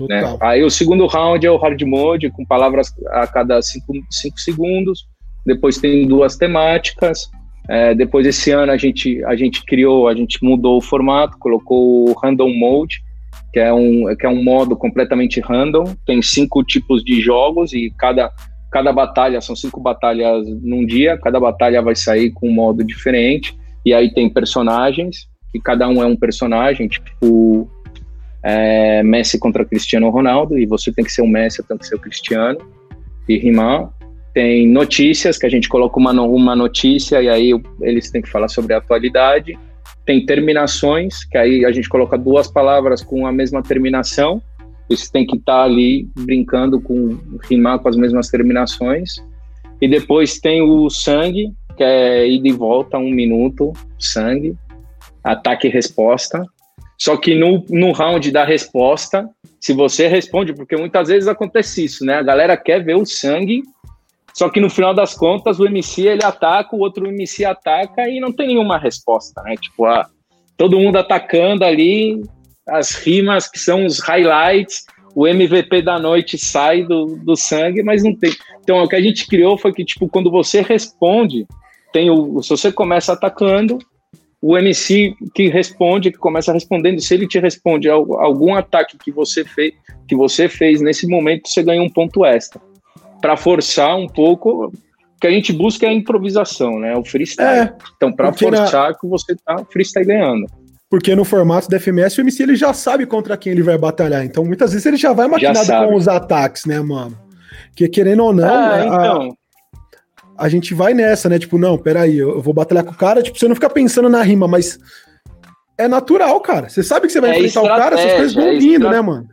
Né? Aí o segundo round é o hard mode, com palavras a cada 5 segundos. Depois tem duas temáticas. É, depois esse ano a gente, a gente criou, a gente mudou o formato, colocou o random mode, que é um, que é um modo completamente random. Tem cinco tipos de jogos e cada, cada batalha, são cinco batalhas num dia, cada batalha vai sair com um modo diferente. E aí tem personagens, que cada um é um personagem, tipo é, Messi contra Cristiano Ronaldo, e você tem que ser o Messi, eu tenho que ser o Cristiano, e rimar. Tem notícias, que a gente coloca uma, uma notícia e aí eles têm que falar sobre a atualidade. Tem terminações, que aí a gente coloca duas palavras com a mesma terminação. Eles têm que estar tá ali brincando com rimar com as mesmas terminações. E depois tem o sangue, que é ida e volta, um minuto, sangue. Ataque e resposta, só que no, no round da resposta, se você responde, porque muitas vezes acontece isso, né? A galera quer ver o sangue, só que no final das contas o MC ele ataca, o outro MC ataca e não tem nenhuma resposta, né? Tipo, a, todo mundo atacando ali, as rimas que são os highlights, o MVP da noite sai do, do sangue, mas não tem. Então, o que a gente criou foi que, tipo, quando você responde, tem o. Se você começa atacando, o MC que responde, que começa respondendo, se ele te responde algum ataque que você fez, que você fez nesse momento, você ganha um ponto extra. Para forçar um pouco, o que a gente busca é a improvisação, né? O freestyle. É, então, para forçar na... que você tá freestyle ganhando. Porque no formato da FMS, o MC ele já sabe contra quem ele vai batalhar. Então, muitas vezes ele já vai maquinado já com os ataques, né, mano? Que querendo ou não, ah, então a gente vai nessa, né? Tipo, não, peraí, eu vou batalhar com o cara, tipo, você não fica pensando na rima, mas é natural, cara. Você sabe que você vai é enfrentar o cara, essas coisas vão é vindo, né, mano?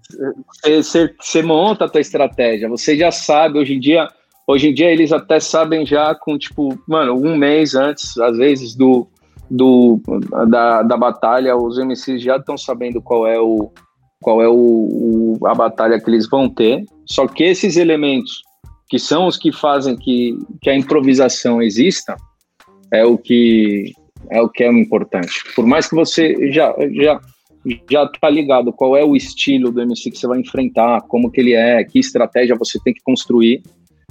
Você, você monta a tua estratégia, você já sabe, hoje em dia, hoje em dia eles até sabem já com, tipo, mano, um mês antes, às vezes, do, do da, da batalha, os MCs já estão sabendo qual é o qual é o, o, a batalha que eles vão ter. Só que esses elementos que são os que fazem que, que a improvisação exista, é o que é o que é importante. Por mais que você já já já tá ligado qual é o estilo do MC que você vai enfrentar, como que ele é, que estratégia você tem que construir.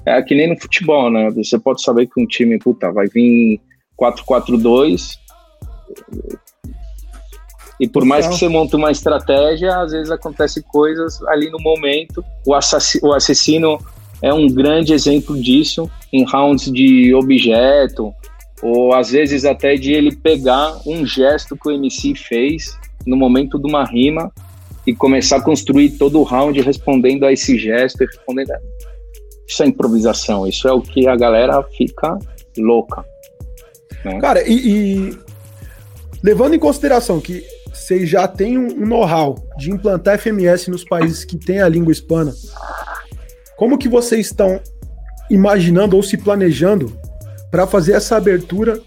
É que nem no futebol, né? Você pode saber que um time, puta, vai vir 4-4-2 e por mais que você monte uma estratégia, às vezes acontece coisas ali no momento. O, assassino, o assassino é um grande exemplo disso em rounds de objeto, ou às vezes até de ele pegar um gesto que o MC fez no momento de uma rima e começar a construir todo o round respondendo a esse gesto e respondendo. A... Isso é improvisação, isso é o que a galera fica louca. Né? Cara, e, e, levando em consideração que vocês já têm um know-how de implantar FMS nos países que têm a língua hispana, como que vocês estão imaginando ou se planejando para fazer essa abertura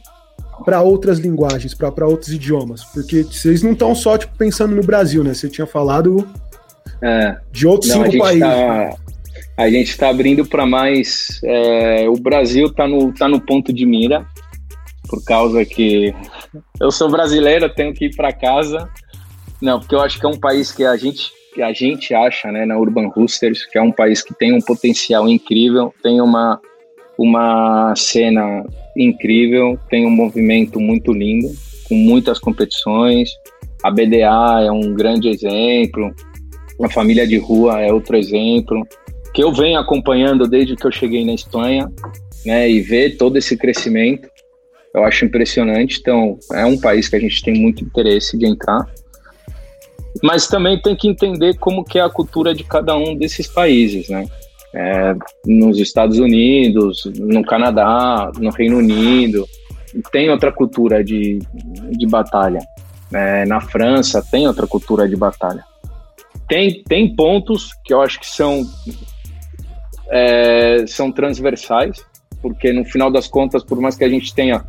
para outras linguagens, para outros idiomas? Porque vocês não estão só tipo, pensando no Brasil, né? Você tinha falado é, de outros não, cinco países. Tá, a gente está abrindo para mais. É, o Brasil está no, tá no ponto de mira, por causa que eu sou brasileiro, tenho que ir para casa. Não, porque eu acho que é um país que a gente que a gente acha, né, na Urban Roosters, que é um país que tem um potencial incrível, tem uma uma cena incrível, tem um movimento muito lindo, com muitas competições. A BDA é um grande exemplo, a família de rua é outro exemplo, que eu venho acompanhando desde que eu cheguei na Espanha, né, e ver todo esse crescimento, eu acho impressionante. Então, é um país que a gente tem muito interesse de entrar. Mas também tem que entender como que é a cultura de cada um desses países, né? É, nos Estados Unidos, no Canadá, no Reino Unido, tem outra cultura de, de batalha. É, na França tem outra cultura de batalha. Tem, tem pontos que eu acho que são, é, são transversais, porque no final das contas, por mais que a gente tenha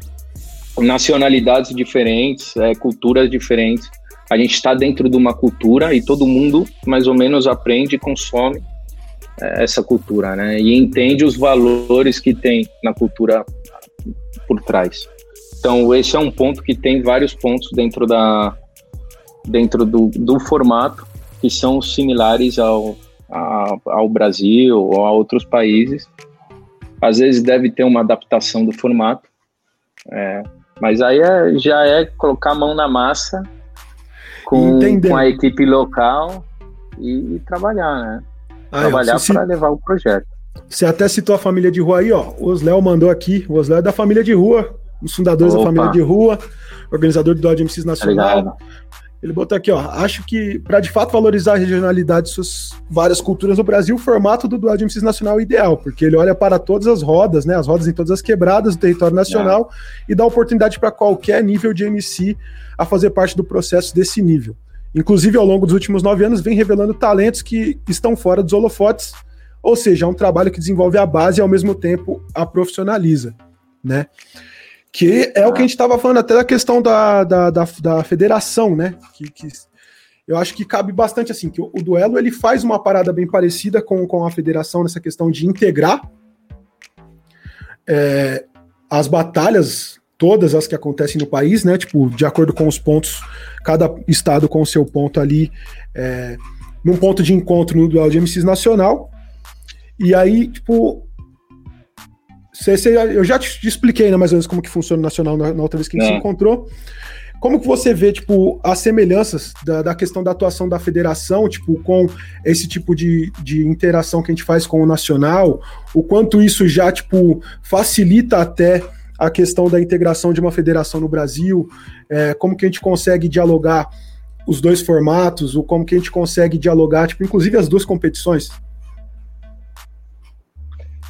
nacionalidades diferentes, é, culturas diferentes, a gente está dentro de uma cultura e todo mundo mais ou menos aprende e consome essa cultura, né? E entende os valores que tem na cultura por trás. Então, esse é um ponto que tem vários pontos dentro da dentro do, do formato que são similares ao, a, ao Brasil ou a outros países. Às vezes deve ter uma adaptação do formato, é, mas aí é, já é colocar a mão na massa com, com a equipe local e, e trabalhar, né? Ah, trabalhar para levar o projeto. Você até citou a família de rua aí, ó. O Osléo mandou aqui. O Osléo é da família de rua, um dos fundadores Opa. da família de rua, organizador do Dodge MCs Nacional. Obrigado. Ele botou aqui, ó. Acho que para de fato valorizar a regionalidade de suas várias culturas no Brasil, o formato do Dual MCs Nacional é ideal, porque ele olha para todas as rodas, né? As rodas em todas as quebradas do território nacional é. e dá oportunidade para qualquer nível de MC a fazer parte do processo desse nível. Inclusive, ao longo dos últimos nove anos, vem revelando talentos que estão fora dos holofotes, ou seja, é um trabalho que desenvolve a base e, ao mesmo tempo, a profissionaliza, né? Que é o que a gente estava falando até da questão da, da, da, da federação, né? Que, que, eu acho que cabe bastante assim, que o, o, duelo ele faz uma parada bem parecida com, com a federação nessa questão de integrar é, as batalhas todas as que acontecem no país, né? Tipo, de acordo com os pontos, cada estado com o seu ponto ali, é, num ponto de encontro no dual de MCs nacional. E aí, tipo, cê, cê, eu já te, te, expliquei, né, mais ou menos como que funciona o nacional na, na outra vez que a gente é. se encontrou. Como que você vê, tipo, as semelhanças da, da, questão da atuação da federação, tipo, com esse tipo de, de interação que a gente faz com o nacional, o quanto isso já, tipo, facilita até a questão da integração de uma federação no Brasil, é, como que a gente consegue dialogar os dois formatos, ou como que a gente consegue dialogar, tipo, inclusive as duas competições?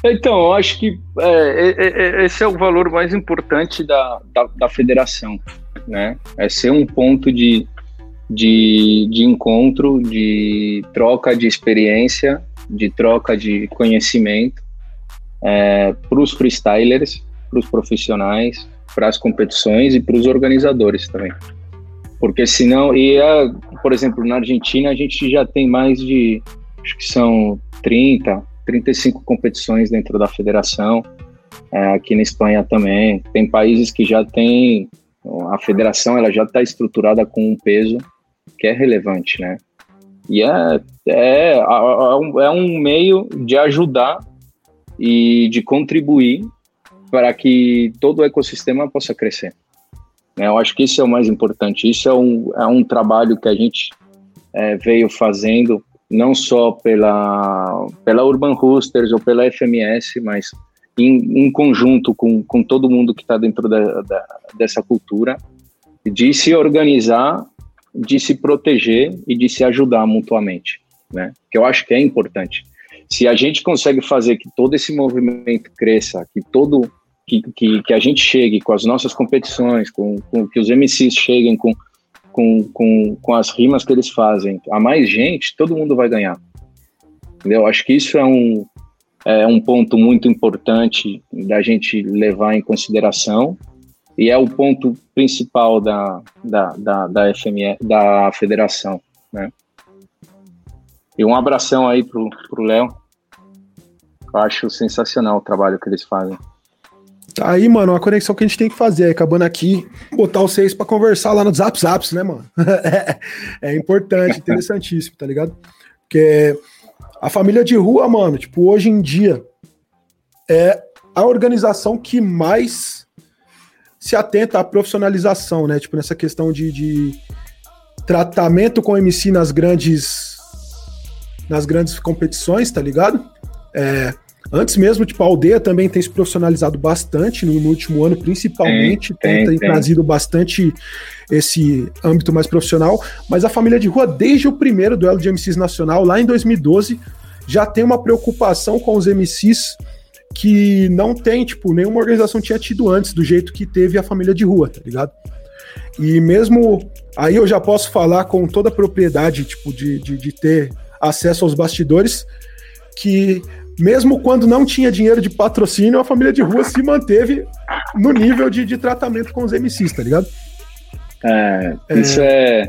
Então, eu acho que é, é, é, esse é o valor mais importante da, da, da, federação, né? É ser um ponto de, de, de encontro, de troca de experiência, de troca de conhecimento é, para os freestylers, para os profissionais, para as competições e para os organizadores também. Porque senão, e a, por exemplo, na Argentina a gente já tem mais de, acho que são 30, 35 competições dentro da federação, é, aqui na Espanha também. Tem países que já tem, a federação ela já está estruturada com um peso que é relevante, né? E é, é, é um meio de ajudar e de contribuir para que todo o ecossistema possa crescer. Né, eu acho que isso é o mais importante. Isso é um, é um trabalho que a gente é, veio fazendo não só pela, pela Urban Roosters ou pela FMS, mas em, em conjunto com, com todo mundo que está dentro da, da, dessa cultura, de se organizar, de se proteger e de se ajudar mutuamente, né? Que eu acho que é importante. Se a gente consegue fazer que todo esse movimento cresça, que todo que, que, que a gente chegue com as nossas competições, com, com que os MCs cheguem com, com, com, com as rimas que eles fazem a mais gente, todo mundo vai ganhar. Entendeu? Acho que isso é um, é um ponto muito importante da gente levar em consideração e é o ponto principal da, da, da, da, FME, da federação. Né? E um abração aí pro, Léo. Eu acho sensacional o trabalho que eles fazem. Aí, mano, uma conexão que a gente tem que fazer. Acabando aqui, botar vocês para conversar lá no Zap Zaps, né, mano? (laughs) é, importante, interessantíssimo, tá ligado? Porque a família de rua, mano, tipo, hoje em dia é a organização que mais se atenta à profissionalização, né? Tipo, nessa questão de, de tratamento com MC nas grandes nas grandes competições, tá ligado? É, Antes mesmo, tipo, a aldeia também tem se profissionalizado bastante no, no último ano, principalmente, tem, tem, tem, trazido bastante esse âmbito mais profissional, mas a família de rua, desde o primeiro duelo de MCs nacional, lá em 2012, já tem uma preocupação com os MCs que não tem, tipo, nenhuma organização tinha tido antes, do jeito que teve a família de rua, tá ligado? E mesmo aí eu já posso falar com toda a propriedade, tipo, de, de, de ter acesso aos bastidores, que mesmo quando não tinha dinheiro de patrocínio, a família de rua se manteve no nível de, de tratamento com os MCs, tá ligado? É, isso é,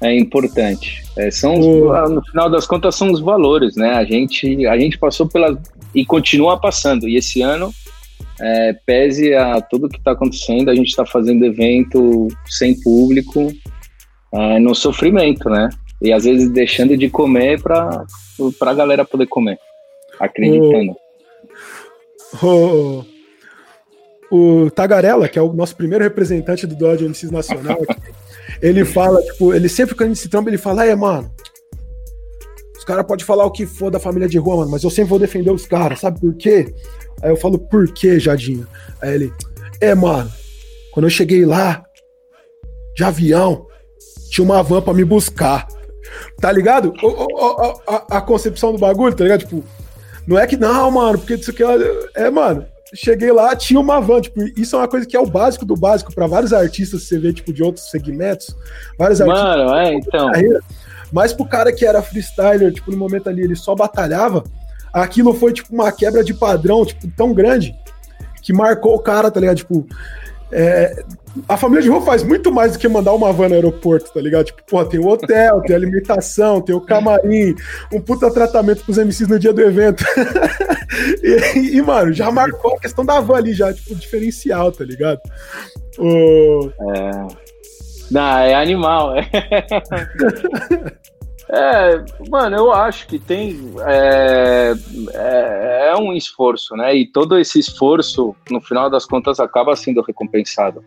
é, é importante. É, são os, o... No final das contas, são os valores, né? A gente, a gente passou pela. e continua passando. E esse ano, é, pese a tudo que está acontecendo, a gente está fazendo evento sem público, é, no sofrimento, né? E às vezes deixando de comer para a galera poder comer acreditando. O, o, o, Tagarela, que é o nosso primeiro representante do Dodge MCs Nacional, (laughs) ele fala, tipo, ele sempre quando ele se tromba, ele fala, é, mano, os caras podem falar o que for da família de rua, mano, mas eu sempre vou defender os caras, sabe por quê? Aí eu falo, por quê, Jadinho? Aí ele, é, mano, quando eu cheguei lá, de avião, tinha uma van pra me buscar. Tá ligado? O, o, a, a, concepção do bagulho, tá ligado? Tipo, não é que, não, mano, porque isso aqui é, mano. Cheguei lá, tinha uma van, tipo, isso é uma coisa que é o básico do básico para vários artistas, você vê, tipo, de outros segmentos, vários Mano, artistas. é, então. Carreira, mas pro cara que era freestyler, tipo, no momento ali, ele só batalhava, aquilo foi, tipo, uma quebra de padrão, tipo, tão grande, que marcou o cara, tá ligado? Tipo, é, a família de rua faz muito mais do que mandar uma van no aeroporto, tá ligado? Tipo, pô, tem o hotel, tem a alimentação, tem o camarim, um puta tratamento pros MCs no dia do evento. (laughs) e, e, mano, já marcou a questão da van ali, já, tipo, diferencial, tá ligado? O... É... Não, é animal. (laughs) É, mano, eu acho que tem. É, é, é, um esforço, né? E todo esse esforço, no final das contas, acaba sendo recompensado.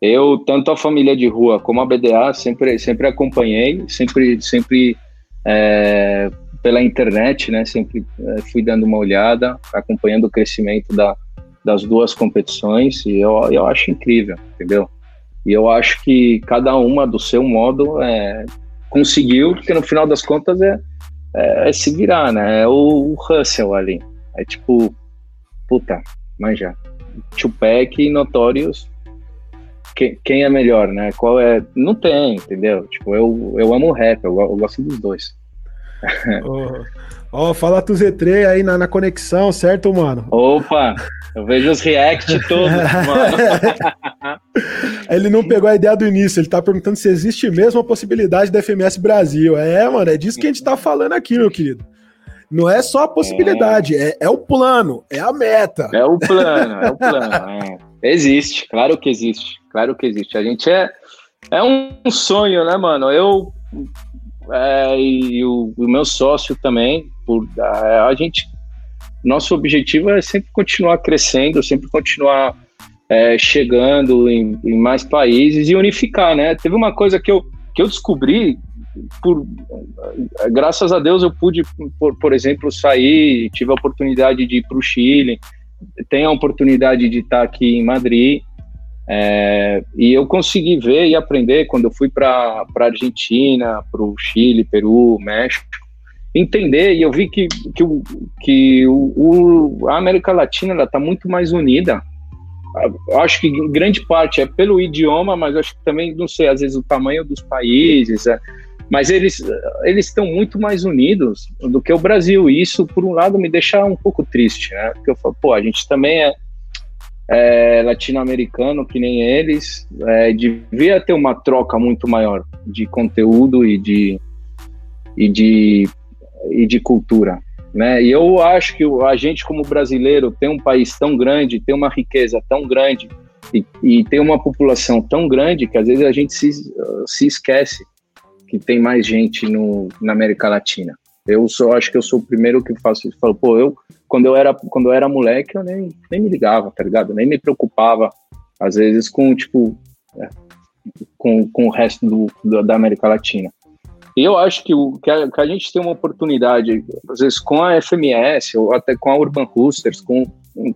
Eu, tanto a família de rua como a BDA, sempre, sempre acompanhei, sempre, sempre é, pela internet, né? Sempre é, fui dando uma olhada, acompanhando o crescimento da, das duas competições e eu, eu acho incrível, entendeu? E eu acho que cada uma do seu modo é, conseguiu, porque no final das contas é, é, é se virar, né? É o, o Russell ali. É tipo, puta, mas já. Tupac e Notorious quem, é melhor, né? Qual é. Não tem, entendeu? Tipo, eu, eu amo rap, eu, eu gosto dos dois. Ó, oh, fala tu Z3 aí na, na conexão, certo, mano? Opa, eu vejo os react todos, mano. (laughs) ele não pegou a ideia do início, ele tá perguntando se existe mesmo a possibilidade da FMS Brasil. É, mano, é disso que a gente tá falando aqui, meu querido. Não é só a possibilidade, é, é, é o plano, é a meta. É o plano, é o plano. É. Existe, claro que existe, claro que existe. A gente é, é um sonho, né, mano? Eu é, e o, o, meu sócio também, por, a, gente, nosso objetivo é sempre continuar crescendo, sempre continuar é, chegando em, em, mais países e unificar, né? Teve uma coisa que eu, que eu descobri por, graças a Deus eu pude, por, por exemplo, sair, tive a oportunidade de ir para o Chile, tenho a oportunidade de estar aqui em Madrid, é, e eu consegui ver e aprender quando eu fui para a Argentina, para o Chile, Peru, México, entender e eu vi que, que, que o, o a América Latina está muito mais unida. Acho que grande parte é pelo idioma, mas acho que também, não sei, às vezes o tamanho dos países, é, mas eles eles estão muito mais unidos do que o Brasil. E isso, por um lado, me deixa um pouco triste, né? Porque eu falo, pô, a gente também é é, latino-americano que nem eles, é, devia ter uma troca muito maior de conteúdo e de, e de, e de cultura. Né? E eu acho que a gente, como brasileiro, tem um país tão grande, tem uma riqueza tão grande e, e tem uma população tão grande que às vezes a gente se, se esquece que tem mais gente no, na América Latina. Eu só acho que eu sou o primeiro que faço isso. Falo, pô, eu quando eu era quando eu era moleque, eu nem, nem me ligava, tá ligado? Nem me preocupava às vezes com tipo é, com, com o resto do, da América Latina. Eu acho que, o, que, a, que a gente tem uma oportunidade, às vezes com a FMS ou até com a Urban Roosters, com,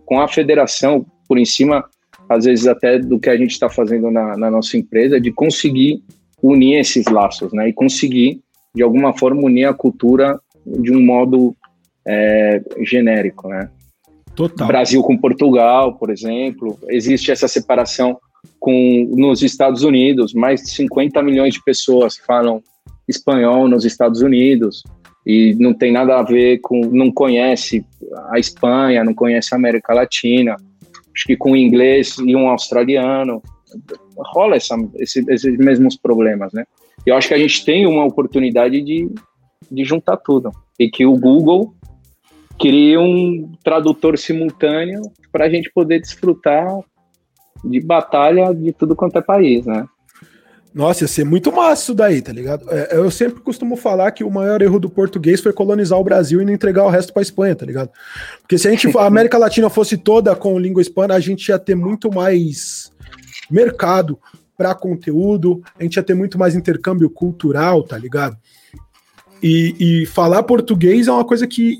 com a federação por em cima, às vezes até do que a gente está fazendo na, na nossa empresa, de conseguir unir esses laços, né? E conseguir de alguma forma unir a cultura de um modo é, genérico, né? Total. Brasil com Portugal, por exemplo, existe essa separação com nos Estados Unidos, mais de 50 milhões de pessoas falam espanhol nos Estados Unidos e não tem nada a ver com, não conhece a Espanha, não conhece a América Latina, acho que com inglês e um australiano rola essa, esse, esses mesmos problemas, né? eu acho que a gente tem uma oportunidade de, de juntar tudo. E que o Google crie um tradutor simultâneo para a gente poder desfrutar de batalha de tudo quanto é país, né? Nossa, ia ser muito massa isso daí, tá ligado? É, eu sempre costumo falar que o maior erro do português foi colonizar o Brasil e não entregar o resto pra Espanha, tá ligado? Porque se a gente (laughs) a América Latina fosse toda com língua hispana, a gente ia ter muito mais mercado para conteúdo, a gente ia ter muito mais intercâmbio cultural, tá ligado? E, e, falar português é uma coisa que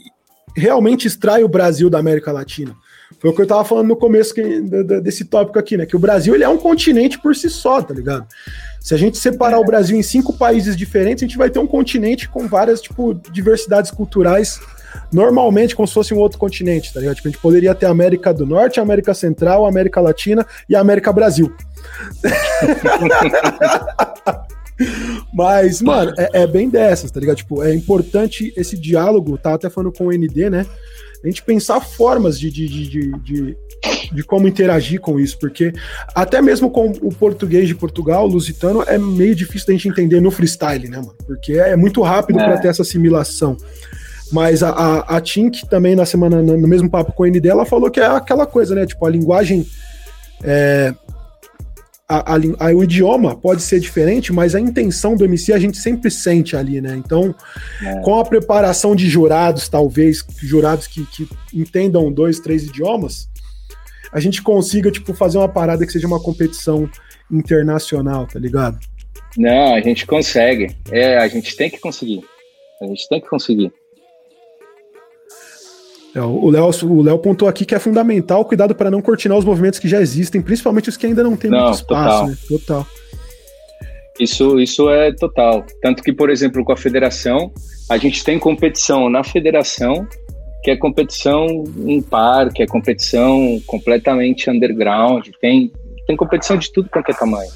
realmente extrai o Brasil da América Latina. Foi o que eu tava falando no começo que, desse tópico aqui, né? Que o Brasil ele é um continente por si só, tá ligado? Se a gente separar o Brasil em cinco países diferentes, a gente vai ter um continente com várias, tipo, diversidades culturais normalmente como se fosse um outro continente, tá ligado? Tipo, a gente poderia ter América do Norte, América Central, América Latina e América Brasil. (laughs) Mas, mano, é, é, bem dessas, tá ligado? Tipo, é importante esse diálogo, tá até falando com o ND, né? A gente pensar formas de, de, de, de, de como interagir com isso, porque até mesmo com o português de Portugal, o lusitano, é meio difícil da gente entender no freestyle, né, mano? Porque é muito rápido é. para ter essa assimilação. Mas a, a, a Tink também, na semana, no mesmo papo com a ND, ela falou que é aquela coisa, né? Tipo, a linguagem. É, a, a, o idioma pode ser diferente, mas a intenção do MC a gente sempre sente ali, né? Então, é. com a preparação de jurados, talvez, jurados que, que entendam dois, três idiomas, a gente consiga, tipo, fazer uma parada que seja uma competição internacional, tá ligado? Não, a gente consegue. É, a gente tem que conseguir. A gente tem que conseguir. É, o Léo o Léo pontou aqui que é fundamental cuidado para não cortinar os movimentos que já existem, principalmente os que ainda não têm não, muito espaço. Total. Né? total. Isso, isso é total. Tanto que, por exemplo, com a federação, a gente tem competição na federação, que é competição em par, que é competição completamente underground, tem, tem competição de tudo quanto é tamanho.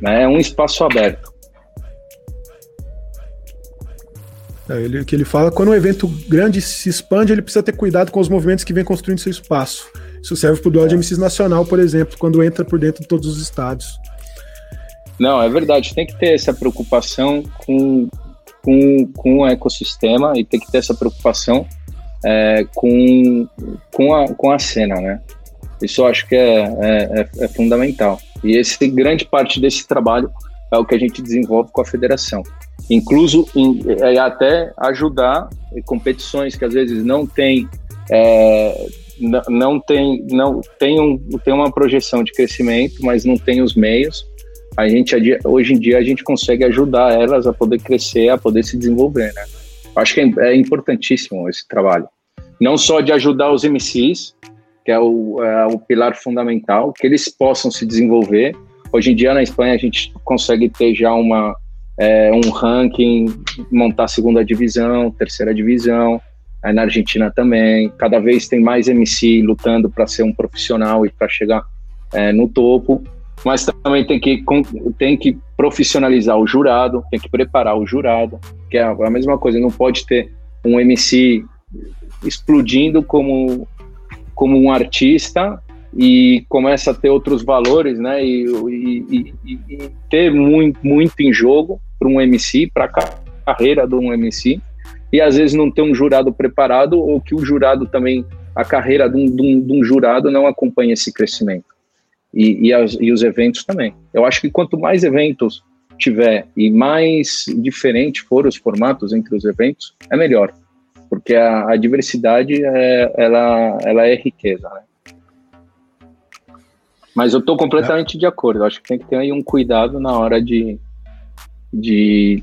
Né? É um espaço aberto. É, ele, que ele fala quando um evento grande se expande, ele precisa ter cuidado com os movimentos que vem construindo seu espaço. Isso serve para o duelo de MCs nacional, por exemplo, quando entra por dentro de todos os estados. Não, é verdade. Tem que ter essa preocupação com, com, com o ecossistema e tem que ter essa preocupação é, com, com, a, com a cena, né? Isso eu acho que é, é, é, é fundamental. E esse grande parte desse trabalho é o que a gente desenvolve com a federação incluso em, é, até ajudar competições que às vezes não tem é, não tem não tem, um, tem uma projeção de crescimento mas não tem os meios a gente hoje em dia a gente consegue ajudar elas a poder crescer, a poder se desenvolver, né? Acho que é, é importantíssimo esse trabalho. Não só de ajudar os MCs, que é o, é o pilar fundamental, que eles possam se desenvolver. Hoje em dia na Espanha a gente consegue ter já uma, é, um ranking, montar segunda divisão, terceira divisão, na Argentina também. Cada vez tem mais MC lutando para ser um profissional e para chegar é, no topo mas também tem que, tem que profissionalizar o jurado, tem que preparar o jurado, que é a mesma coisa, não pode ter um MC explodindo como, como um artista e começa a ter outros valores, né? E, e, e, e ter muito, muito em jogo para um MC, para a carreira de um MC, e às vezes não ter um jurado preparado ou que o jurado também, a carreira de um, de um, de um jurado não acompanha esse crescimento e, as, e os eventos também. Eu acho que quanto mais eventos tiver e mais diferente for os formatos entre os eventos, é melhor, porque a, a diversidade é, ela, ela é riqueza, né? Mas eu estou completamente de acordo. Acho que tem que ter aí um cuidado na hora de, de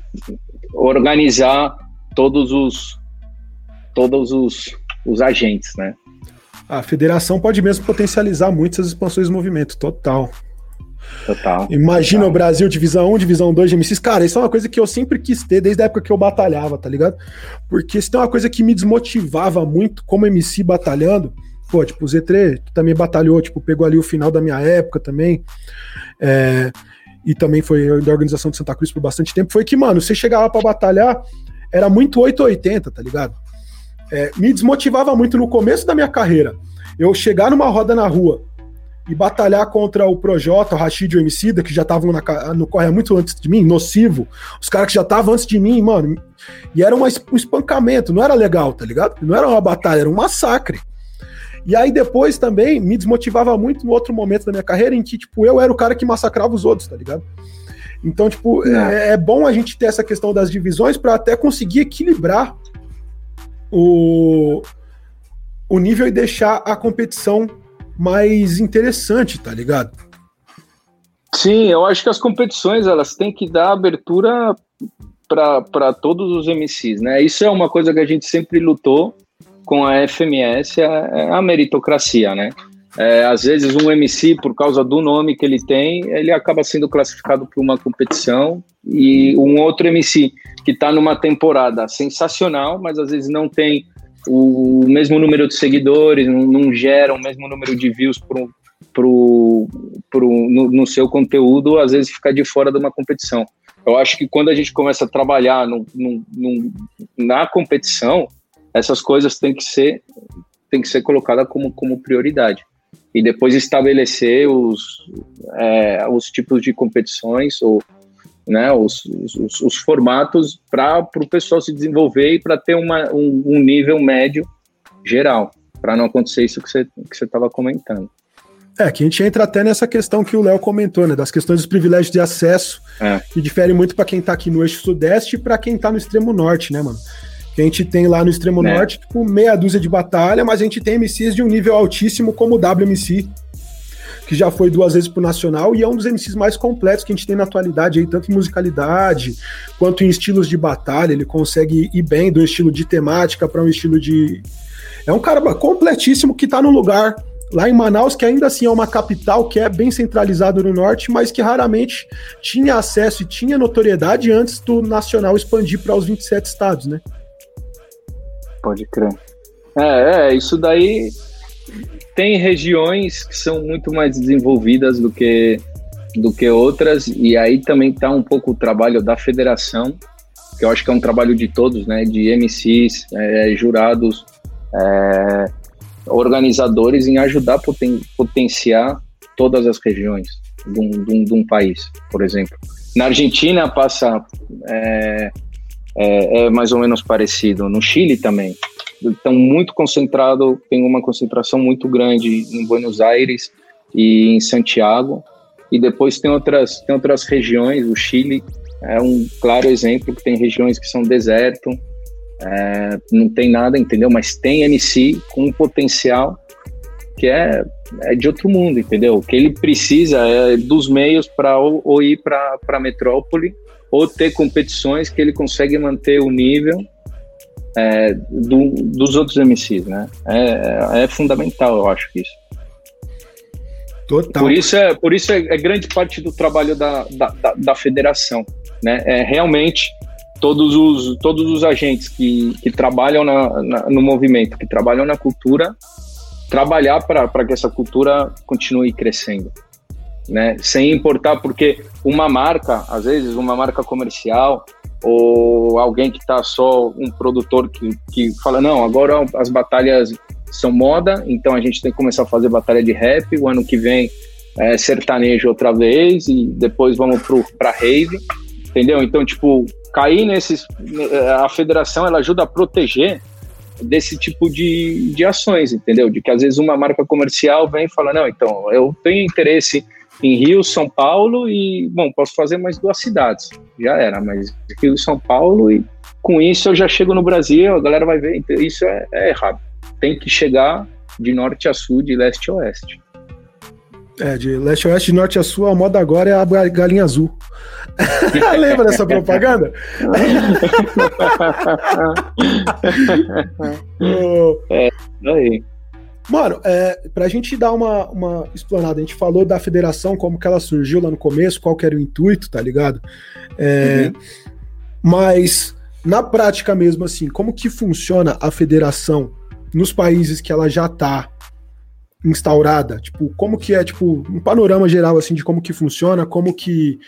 organizar todos os todos os, os agentes, né? a federação pode mesmo potencializar muito essas expansões do movimento, total. Total. Imagina total. o Brasil, divisão 1, divisão 2 de MCs. Cara, isso é uma coisa que eu sempre quis ter desde a época que eu batalhava, tá ligado? Porque isso é uma coisa que me desmotivava muito como MC batalhando. Pô, tipo, o Z3 também batalhou, tipo, pegou ali o final da minha época também. É, e também foi da organização de Santa Cruz por bastante tempo. Foi que, mano, você chegava para batalhar, era muito 880, tá ligado? é, me desmotivava muito no começo da minha carreira. Eu chegar numa roda na rua e batalhar contra o Projota, o Rashid e o Emicida, que já estavam no corre muito antes de mim, nocivo, os caras que já estavam antes de mim, mano, e era um espancamento, não era legal, tá ligado? Não era uma batalha, era um massacre. E aí depois também me desmotivava muito no outro momento da minha carreira em que, tipo, eu era o cara que massacrava os outros, tá ligado? Então, tipo, é, é bom a gente ter essa questão das divisões para até conseguir equilibrar o, o nível e deixar a competição mais interessante, tá ligado? Sim, eu acho que as competições elas têm que dar abertura para todos os MCs, né? Isso é uma coisa que a gente sempre lutou com a FMS, a, é a meritocracia, né? É, às vezes um MC, por causa do nome que ele tem, ele acaba sendo classificado para uma competição e um outro MC que está numa temporada sensacional, mas às vezes não tem o mesmo número de seguidores, não, não gera o mesmo número de views pro, pro, pro, no, no, seu conteúdo, às vezes fica de fora de uma competição. Eu acho que quando a gente começa a trabalhar no, no, no, na competição, essas coisas têm que ser, têm que ser colocadas como, como prioridade. E depois estabelecer os, é, os tipos de competições ou né, os, os, os formatos para o pessoal se desenvolver e para ter uma, um, um, nível médio geral, para não acontecer isso que você que estava comentando. É, que a gente entra até nessa questão que o Léo comentou, né, das questões dos privilégios de acesso, é. que difere muito para quem está aqui no eixo sudeste e para quem está no extremo norte, né, mano? Que a gente tem lá no extremo é. norte, tipo, meia dúzia de batalha, mas a gente tem MCs de um nível altíssimo como o WMC, que já foi duas vezes pro Nacional e é um dos MCs mais completos que a gente tem na atualidade, aí, tanto em musicalidade quanto em estilos de batalha. Ele consegue ir bem do estilo de temática para um estilo de. É um cara completíssimo que tá no lugar lá em Manaus, que ainda assim é uma capital que é bem centralizado no norte, mas que raramente tinha acesso e tinha notoriedade antes do Nacional expandir para os 27 estados, né? Pode crer. É, é, isso daí tem regiões que são muito mais desenvolvidas do que, do que outras, e aí também está um pouco o trabalho da federação, que eu acho que é um trabalho de todos, né? De MCs, é, jurados, é, organizadores, em ajudar a poten potenciar todas as regiões de um, de, um, de um, país, por exemplo. Na Argentina passa. É, é, é mais ou menos parecido. No Chile também estão muito concentrado, tem uma concentração muito grande em Buenos Aires e em Santiago. E depois tem outras, tem outras regiões, o Chile é um claro exemplo que tem regiões que são deserto, é, não tem nada, entendeu? Mas tem MC com um potencial que é é de outro mundo, entendeu? O que ele precisa é dos meios para ou, ou, ir para a metrópole ou ter competições que ele consegue manter o nível é, do, dos outros MCs, né? É, é, fundamental, eu acho que isso. Total. Por isso é, por isso é, é grande parte do trabalho da, da, da, da, federação, né? É realmente todos os, todos os agentes que, que trabalham na, na no movimento, que trabalham na cultura, trabalhar para que essa cultura continue crescendo. Né? Sem importar, porque uma marca, às vezes, uma marca comercial, ou alguém que está só um produtor que, que fala, não, agora as batalhas são moda, então a gente tem que começar a fazer batalha de rap, o ano que vem é sertanejo outra vez, e depois vamos para rave, entendeu? Então, tipo, cair nesses... A federação, ela ajuda a proteger desse tipo de, de ações, entendeu? De que às vezes uma marca comercial vem e fala, não, então, eu tenho interesse em Rio, São Paulo e, bom, posso fazer mais duas cidades. Já era, mas Rio e São Paulo e com isso eu já chego no Brasil, a galera vai ver, então, isso é, é errado. Tem que chegar de norte a sul, de leste a oeste. É, de leste a oeste, de norte a sul, a moda agora é a galinha azul. (laughs) Lembra dessa propaganda? (laughs) (laughs) é, aí. Mano, é, pra gente dar uma, uma explanada, a gente falou da federação, como que ela surgiu lá no começo, qual que era o intuito, tá ligado? É, uhum. Mas, na prática mesmo, assim, como que funciona a federação nos países que ela já tá instaurada? Tipo, como que é, tipo, um panorama geral, assim, de como que funciona, como que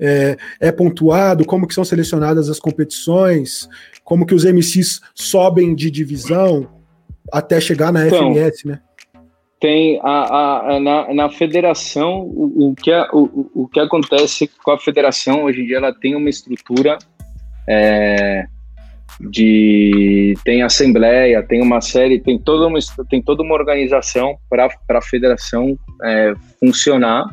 é, é pontuado, como que são selecionadas as competições, como que os MCs sobem de divisão, até chegar na então, FMS, né? Tem a, a, na, na federação, o, o, que é, o, o que acontece com a federação hoje em dia, ela tem uma estrutura é, de tem assembleia, tem uma série, tem toda uma, tem toda uma organização para a federação é, funcionar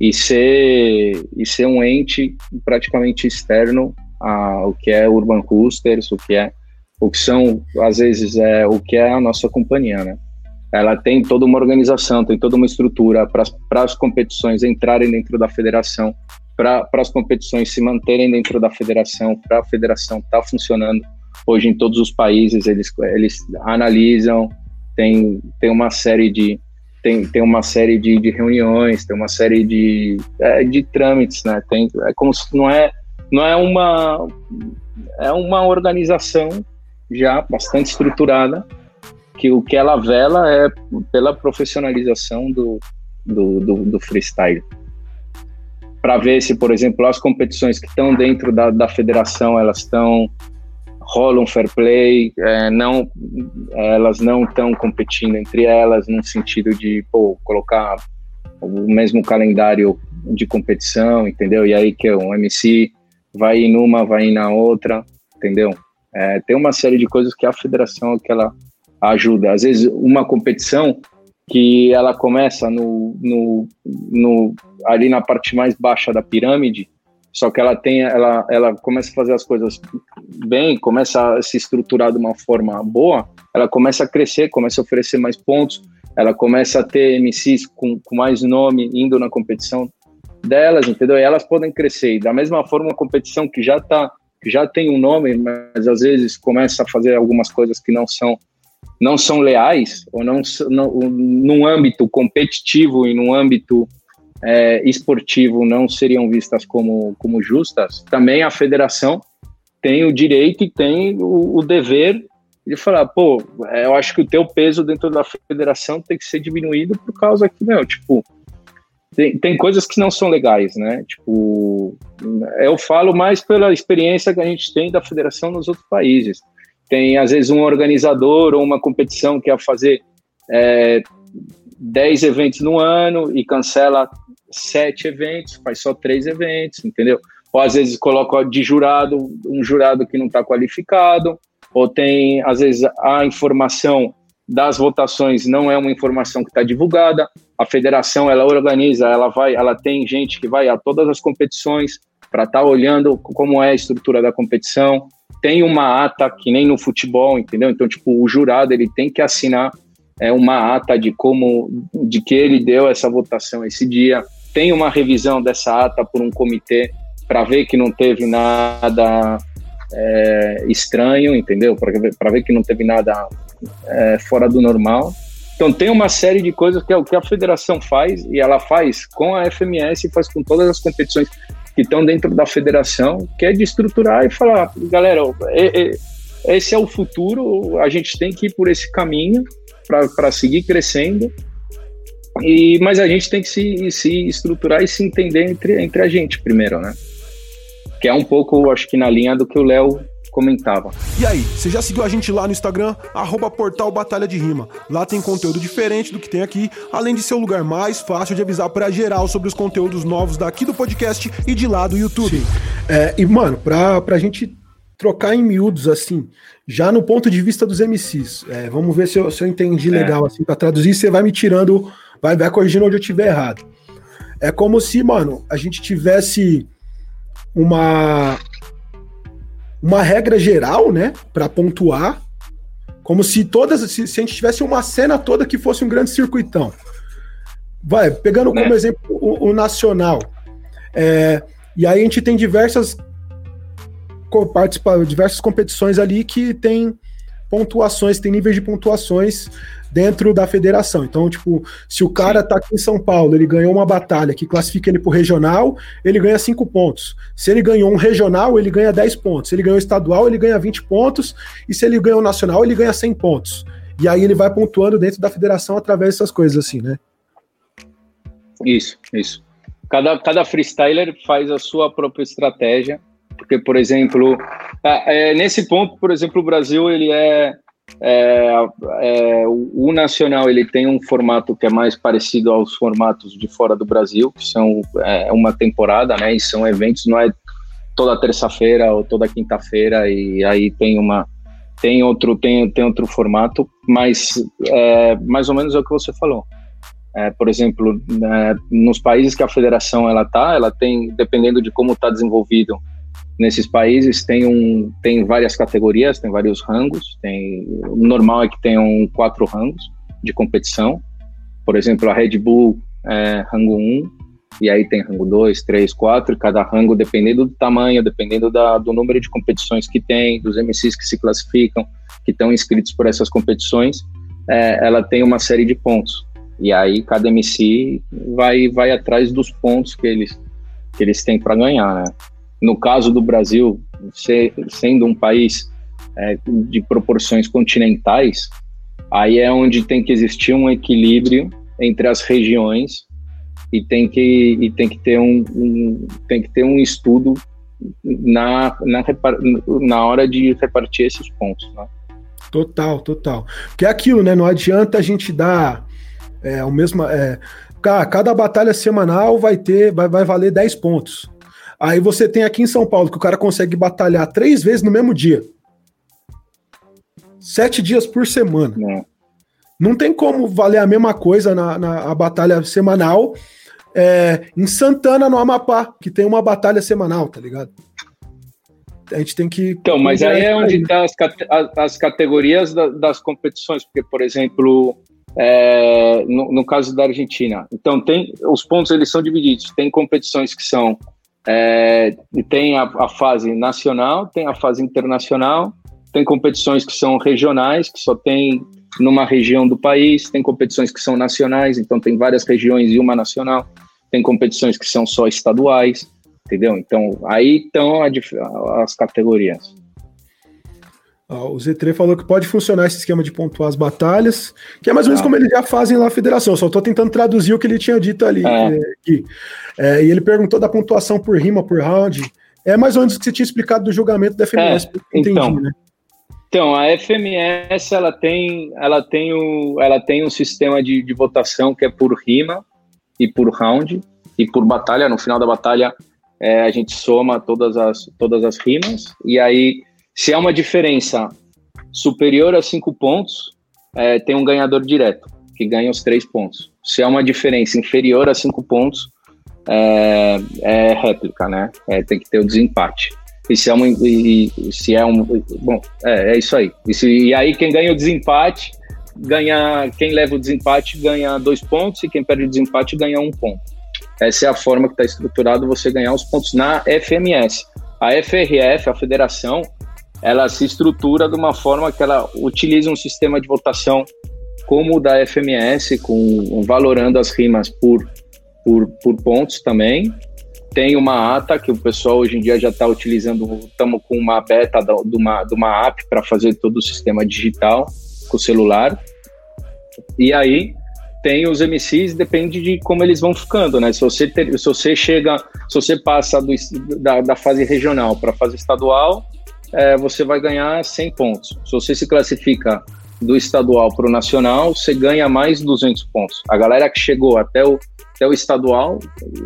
e ser, e ser um ente praticamente externo ao que é Urban Clusters, o que é o que são, às vezes, é o que é a nossa companhia, né? Ela tem toda uma organização, tem toda uma estrutura para as competições entrarem dentro da federação, para as competições se manterem dentro da federação, para a federação estar tá funcionando. Hoje, em todos os países, eles, eles analisam, tem, tem uma série de, tem, tem uma série de, de reuniões, tem uma série de, é, de trâmites, né? Tem, é como se não é, não é uma é uma organização já bastante estruturada, que o que ela vela é pela profissionalização do, do, do, do freestyle. Para ver se, por exemplo, as competições que estão dentro da, da federação, elas estão rolam fair play, é, não, elas não estão competindo entre elas no sentido de pô, colocar o mesmo calendário de competição, entendeu? E aí que um MC vai ir numa, vai ir na outra, entendeu? É, tem uma série de coisas que a federação que ela ajuda. Às vezes, uma competição que ela começa no, no, no, ali na parte mais baixa da pirâmide, só que ela tem, ela, ela começa a fazer as coisas bem, começa a se estruturar de uma forma boa, ela começa a crescer, começa a oferecer mais pontos, ela começa a ter MCs com, com mais nome indo na competição delas, entendeu? E elas podem crescer. E da mesma forma, uma competição que já está já tem um nome, mas às vezes começa a fazer algumas coisas que não são não são leais ou não, não num âmbito competitivo e num âmbito é, esportivo não seriam vistas como, como justas, também a federação tem o direito e tem o, o dever de falar, pô, é, eu acho que o teu peso dentro da federação tem que ser diminuído por causa que, meu, tipo, tem, tem coisas que não são legais, né? Tipo, eu falo mais pela experiência que a gente tem da federação nos outros países. Tem, às vezes, um organizador ou uma competição que quer fazer é, 10 eventos no ano e cancela sete eventos, faz só três eventos, entendeu? Ou às vezes coloca de jurado um jurado que não está qualificado, ou tem, às vezes, a informação das votações não é uma informação que está divulgada. A federação ela organiza, ela vai, ela tem gente que vai a todas as competições para estar tá olhando como é a estrutura da competição. Tem uma ata que nem no futebol, entendeu? Então, tipo, o jurado ele tem que assinar é, uma ata de como, de que ele deu essa votação esse dia. Tem uma revisão dessa ata por um comitê para ver que não teve nada é, estranho, entendeu? Para ver que não teve nada é, fora do normal. Então tem uma série de coisas que é o que a federação faz e ela faz com a FMS e faz com todas as competições que estão dentro da federação, que é de estruturar e falar, galera, é, é, esse é o futuro, a gente tem que ir por esse caminho para seguir crescendo. E, mas a gente tem que se, se estruturar e se entender entre, entre a gente primeiro, né? Que é um pouco, acho que na linha do que o Léo comentava. E aí, você já seguiu a gente lá no Instagram, arroba portal Batalha de Rima. Lá tem conteúdo diferente do que tem aqui, além de ser o lugar mais fácil de avisar para geral sobre os conteúdos novos daqui do podcast e de lá do YouTube. É, e, mano, pra, pra gente trocar em miúdos, assim, já no ponto de vista dos MCs, é, vamos ver se eu, se eu entendi é. legal, assim, para traduzir, você vai me tirando, vai, vai corrigindo onde eu tiver errado. É como se, mano, a gente tivesse uma uma regra geral, né, para pontuar, como se todas, se, se, a gente tivesse uma cena toda que fosse um grande circuitão. Vai, pegando como né? exemplo o, o nacional. É, e aí a gente tem diversas participa, diversas competições ali que tem pontuações, tem níveis de pontuações dentro da federação. Então, tipo, se o cara tá aqui em São Paulo, ele ganhou uma batalha que classifica ele pro regional, ele ganha 5 pontos. Se ele ganhou um regional, ele ganha 10 pontos. Se ele ganhou estadual, ele ganha 20 pontos. E se ele ganhou nacional, ele ganha 100 pontos. E aí ele vai pontuando dentro da federação através dessas coisas assim, né? Isso, isso. Cada, cada freestyler faz a sua própria estratégia, porque, por exemplo, é, nesse ponto, por exemplo, o Brasil ele é é, é, o nacional ele tem um formato que é mais parecido aos formatos de fora do Brasil, que são é, uma temporada, né? E são eventos, não é toda terça-feira ou toda quinta-feira e aí tem uma tem outro tem, tem outro formato, mas é, mais ou menos é o que você falou. É, por exemplo, é, nos países que a federação ela tá, ela tem dependendo de como está desenvolvido nesses países tem um tem várias categorias, tem vários rangos, tem o normal é que tenham quatro rangos de competição. Por exemplo, a Red Bull é rango 1, e aí tem rango 2, 3, 4, e cada rango, dependendo do tamanho, dependendo da, do número de competições que tem, dos MCs que se classificam, que estão inscritos por essas competições, é, ela tem uma série de pontos. E aí cada MC vai, vai atrás dos pontos que eles, que eles têm para ganhar, né? No caso do Brasil, ser, sendo um país é, de proporções continentais, aí é onde tem que existir um equilíbrio entre as regiões e tem que, e tem que, ter, um, um tem que ter um estudo na, na, na hora de repartir esses pontos. Né? Total, total. Porque é aquilo, né? Não adianta a gente dar é, o mesmo. É, cada batalha semanal vai ter, vai, vai valer 10 pontos. Aí você tem aqui em São Paulo que o cara consegue batalhar três vezes no mesmo dia. Sete dias por semana. Não, Não tem como valer a mesma coisa na, na batalha semanal é, em Santana, no Amapá, que tem uma batalha semanal, tá ligado? A gente tem que. Então, mas aí é onde estão tá as, as, categorias da, das competições, porque, por exemplo, é, no, no, caso da Argentina, então tem os pontos eles são divididos. Tem competições que são é, tem a, a, fase nacional, tem a fase internacional, tem competições que são regionais, que só tem numa região do país, tem competições que são nacionais, então tem várias regiões e uma nacional, tem competições que são só estaduais, entendeu? Então aí estão as categorias. O Z3 falou que pode funcionar esse esquema de pontuar as batalhas, que é mais ou menos ah. como eles já fazem lá na federação. Só estou tentando traduzir o que ele tinha dito ali. É. É, é, e ele perguntou da pontuação por rima, por round. É mais ou menos o que você tinha explicado do julgamento da FMS, é, entendi, então, né? Então, a FMS ela tem, ela tem, o, ela tem um sistema de, de votação que é por rima e por round e por batalha. No final da batalha, é, a gente soma todas as, todas as rimas e aí se é uma diferença superior a cinco pontos, é, tem um ganhador direto, que ganha os três pontos. Se é uma diferença inferior a cinco pontos, é, é réplica, né? É, tem que ter o desempate. E se é, uma, e, se é um. Bom, é, é isso aí. E, se, e aí quem ganha o desempate ganha, quem leva o desempate ganha dois pontos e quem perde o desempate ganha um ponto. Essa é a forma que está estruturado você ganhar os pontos na FMS. A FRF, a federação, ela se estrutura de uma forma que ela utiliza um sistema de votação como o da FMS, com valorando as rimas por, por, por pontos também. Tem uma ata que o pessoal hoje em dia já está utilizando, estamos com uma beta de uma, de uma app para fazer todo o sistema digital com o celular. E aí tem os MCs, depende de como eles vão ficando, né? Se você, ter, se você chega, se você passa do, da, da fase regional para a fase estadual, é, você vai ganhar 100 pontos. Se você se classifica do estadual para o nacional, você ganha mais 200 pontos. A galera que chegou até o, até o estadual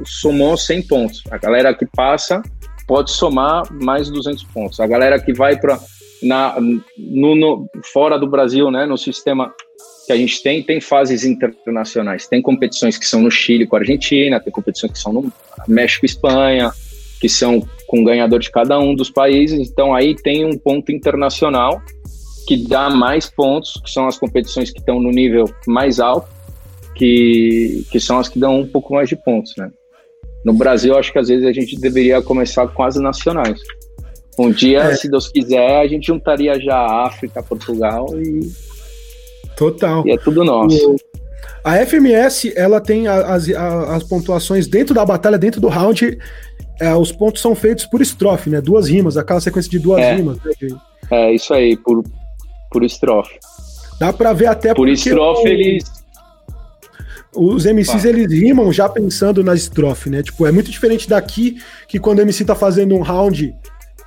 somou 100 pontos. A galera que passa pode somar mais 200 pontos. A galera que vai para na no, no, fora do Brasil, né, no sistema que a gente tem, tem fases internacionais. Tem competições que são no Chile com a Argentina, tem competições que são no México e Espanha, que são com ganhador de cada um dos países. Então aí tem um ponto internacional que dá mais pontos, que são as competições que estão no nível mais alto, que, que são as que dão um pouco mais de pontos, né? No Brasil, acho que às vezes a gente deveria começar com as nacionais. Um dia, é. se Deus quiser, a gente juntaria já a África, Portugal e. Total. E é tudo nosso. A FMS, ela tem as, as, as pontuações dentro da batalha, dentro do round, é, os pontos são feitos por estrofe, né? Duas rimas, aquela sequência de duas é, rimas. Né? É, isso aí, por, por estrofe. Dá pra ver até por estrofe o, eles. Os MCs ah. eles rimam já pensando na estrofe, né? Tipo, é muito diferente daqui que quando o MC tá fazendo um round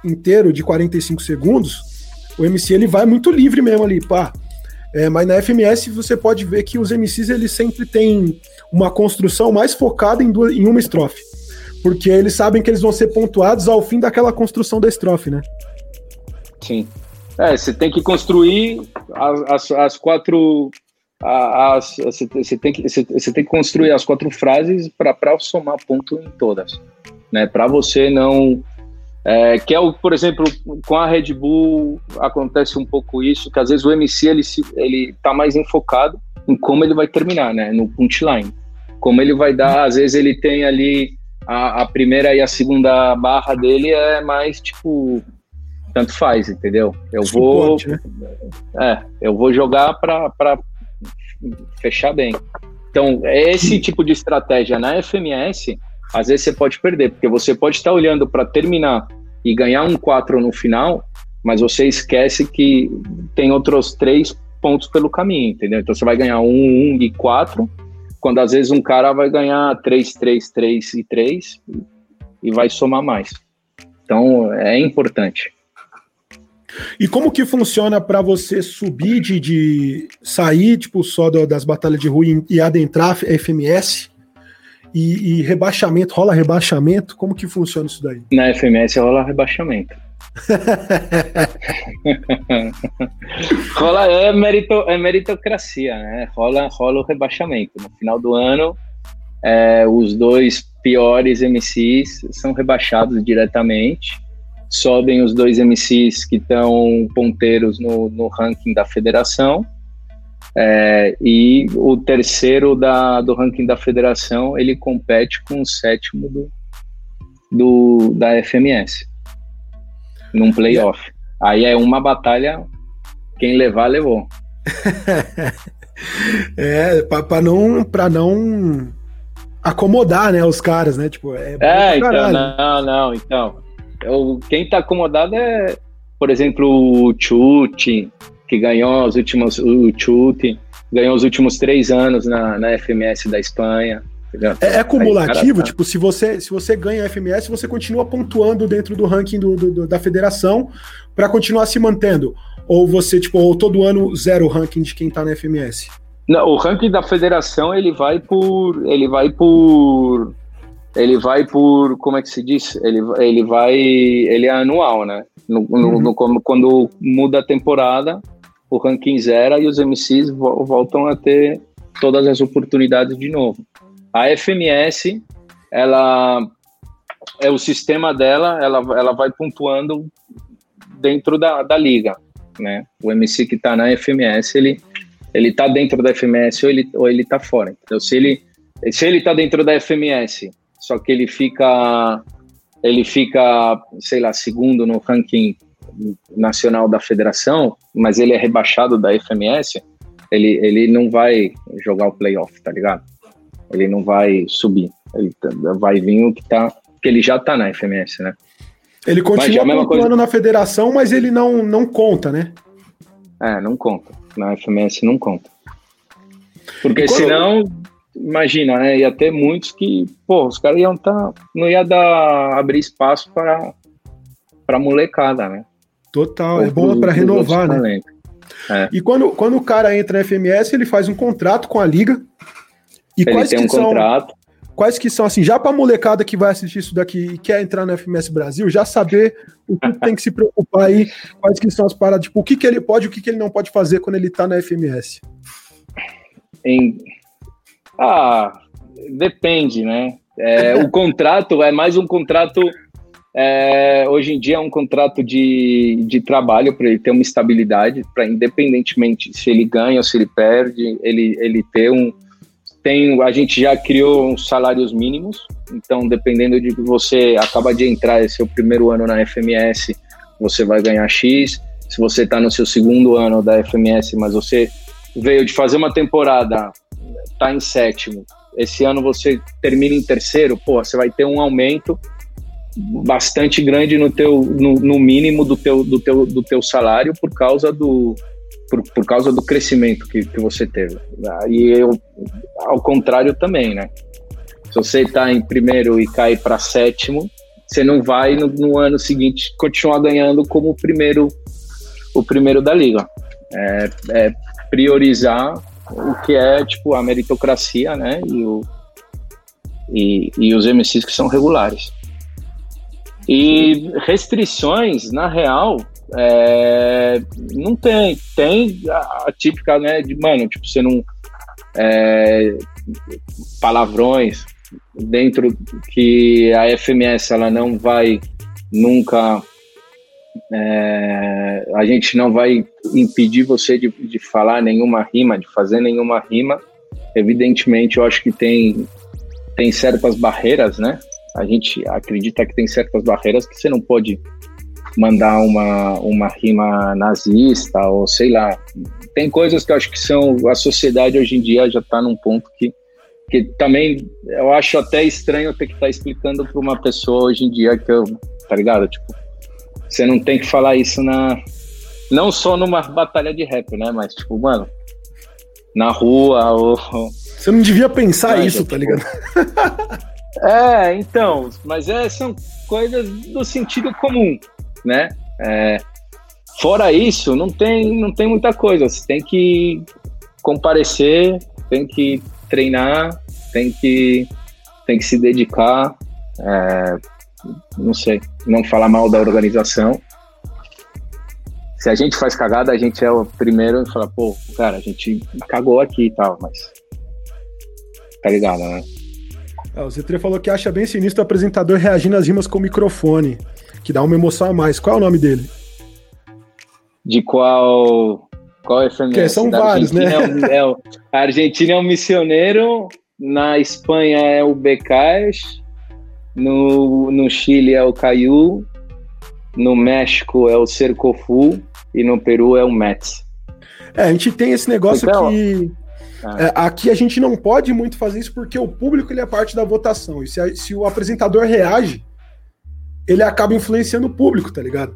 inteiro de 45 segundos, o MC ele vai muito livre mesmo ali, pá. É, mas na FMS você pode ver que os MCs eles sempre têm uma construção mais focada em, duas, em uma estrofe. Porque eles sabem que eles vão ser pontuados ao fim daquela construção da estrofe, né? Sim. É, você tem que construir as, as, as quatro. As, você, tem que, você, tem que construir as quatro frases para somar ponto em todas. Né? Para você não. É, que é o, por exemplo, com a Red Bull acontece um pouco isso, que às vezes o MC ele, ele tá mais enfocado em como ele vai terminar, né? No punchline. Como ele vai dar, às vezes ele tem ali a, a primeira e a segunda barra dele é mais tipo tanto faz, entendeu? Eu Suporte, vou né? é, eu vou jogar para fechar bem. Então, esse tipo de estratégia na FMS, às vezes você pode perder, porque você pode estar olhando para terminar e ganhar um 4 no final, mas você esquece que tem outros três pontos pelo caminho, entendeu? Então você vai ganhar um, um e quatro, quando às vezes um cara vai ganhar 3, 3, 3 e 3 e vai somar mais. Então é importante. E como que funciona para você subir de, de, sair tipo só do, das batalhas de rua e adentrar FMS? E, e, rebaixamento, rola rebaixamento? Como que funciona isso daí? Na FMS rola rebaixamento. (laughs) rola é, merito, é meritocracia, né? Rola, rola o rebaixamento. No final do ano, é, os dois piores MCs são rebaixados diretamente. Sobem os dois MCs que estão ponteiros no, no ranking da federação. É, e o terceiro da, do ranking da federação ele compete com o sétimo do, do da FMS num playoff. Aí é uma batalha, quem levar, levou. (laughs) é, para não, pra não acomodar, né, os caras, né? Tipo, é, é então, não, não, então. Eu, quem tá acomodado é, por exemplo, o Chute, que ganhou os últimos, o Chute, ganhou os últimos três anos na, na FMS da Espanha. É, é cumulativo, tipo, se você, se você ganha FMS, você continua pontuando dentro do ranking do, do da federação para continuar se mantendo. Ou você, tipo, ou todo ano zero o ranking de quem tá na FMS? Não, o ranking da federação ele vai por. Ele vai por. Ele vai por. Como é que se diz? Ele, ele vai. Ele é anual, né? No, uhum. no, no, quando muda a temporada, o ranking zero e os MCs voltam a ter todas as oportunidades de novo. A FMS, ela é o sistema dela, ela, ela vai pontuando dentro da, da liga, né? O MC que está na FMS, ele, ele tá dentro da FMS ou ele, ou ele tá fora. Então, se ele, se ele tá dentro da FMS, só que ele fica, ele fica, sei lá, segundo no ranking nacional da federação, mas ele é rebaixado da FMS, ele, ele não vai jogar o playoff, tá ligado? Ele não vai subir. Ele tá, vai vir o que tá. que ele já tá na FMS, né? Ele continua pontuando coisa... na federação, mas ele não, não conta, né? É, não conta. Na FMS não conta. Porque quando... senão, imagina, né? Ia ter muitos que, pô, os caras iam tá. Não ia dar abrir espaço para para molecada, né? Total, é bom para renovar, né? É. E quando, quando o cara entra na FMS, ele faz um contrato com a liga. E ele quais tem que um são, contrato. Quais que são, assim, já pra molecada que vai assistir isso daqui e quer entrar na FMS Brasil, já saber o que (laughs) tem que se preocupar aí, quais que são as paradas, tipo, o que, que ele pode e o que, que ele não pode fazer quando ele tá na FMS? Em... Ah, depende, né? É, o (laughs) contrato é mais um contrato é, hoje em dia é um contrato de, de trabalho para ele ter uma estabilidade, para independentemente se ele ganha ou se ele perde, ele, ele ter um. Tem, a gente já criou uns salários mínimos, então dependendo de que você acaba de entrar, esse é o primeiro ano na FMS, você vai ganhar X. Se você está no seu segundo ano da FMS, mas você veio de fazer uma temporada, está em sétimo, esse ano você termina em terceiro, pô, você vai ter um aumento bastante grande no teu no, no, mínimo do teu, do, teu, do teu salário por causa do por, por causa do crescimento que, que você teve. E eu, ao contrário também né? Se você está em primeiro e cai para sétimo você não vai no, no, ano seguinte continuar ganhando como o primeiro o primeiro da liga. É, é priorizar o que é tipo a meritocracia né? E o e, e os MCs que são regulares. E restrições, na real, é, não tem. Tem a, típica, né, de, mano, tipo, você não. É, palavrões dentro que a FMS ela não vai nunca. É, a gente não vai impedir você de, de falar nenhuma rima, de fazer nenhuma rima. Evidentemente, eu acho que tem, tem certas barreiras, né? a gente acredita que tem certas barreiras que você não pode mandar uma, uma rima nazista ou sei lá. Tem coisas que eu acho que são. A sociedade hoje em dia já está num ponto que, que também eu acho até estranho ter que estar tá explicando para uma pessoa hoje em dia que eu. Tá ligado? Tipo, você não tem que falar isso na. Não só numa batalha de rap, né? Mas, tipo, mano, na rua ou. Você não devia pensar isso, tá ligado? (laughs) É, então, mas é, são coisas do sentido comum, né? É, fora isso, não tem, não tem muita coisa. Você tem que comparecer, tem que treinar, tem que, tem que se dedicar. É, não sei, não falar mal da organização. Se a gente faz cagada, a gente é o primeiro a falar, pô, cara, a gente cagou aqui e tal, mas. Tá ligado, né? É, o Z3 falou que acha bem sinistro o apresentador reagindo às rimas com o microfone, que dá uma emoção a mais. Qual é o nome dele? De qual. Qual é FMS? Que são da vários, né? Argentina né? É o, é o, a Argentina é o missioneiro, na Espanha é o Becais, no, no Chile é o Caiu, no México é o Cercofu e no Peru é o Mets. É, a gente tem esse negócio então, que é, aqui a gente não pode muito fazer isso porque o público ele é parte da votação. E se, a, se o apresentador reage, ele acaba influenciando o público, tá ligado?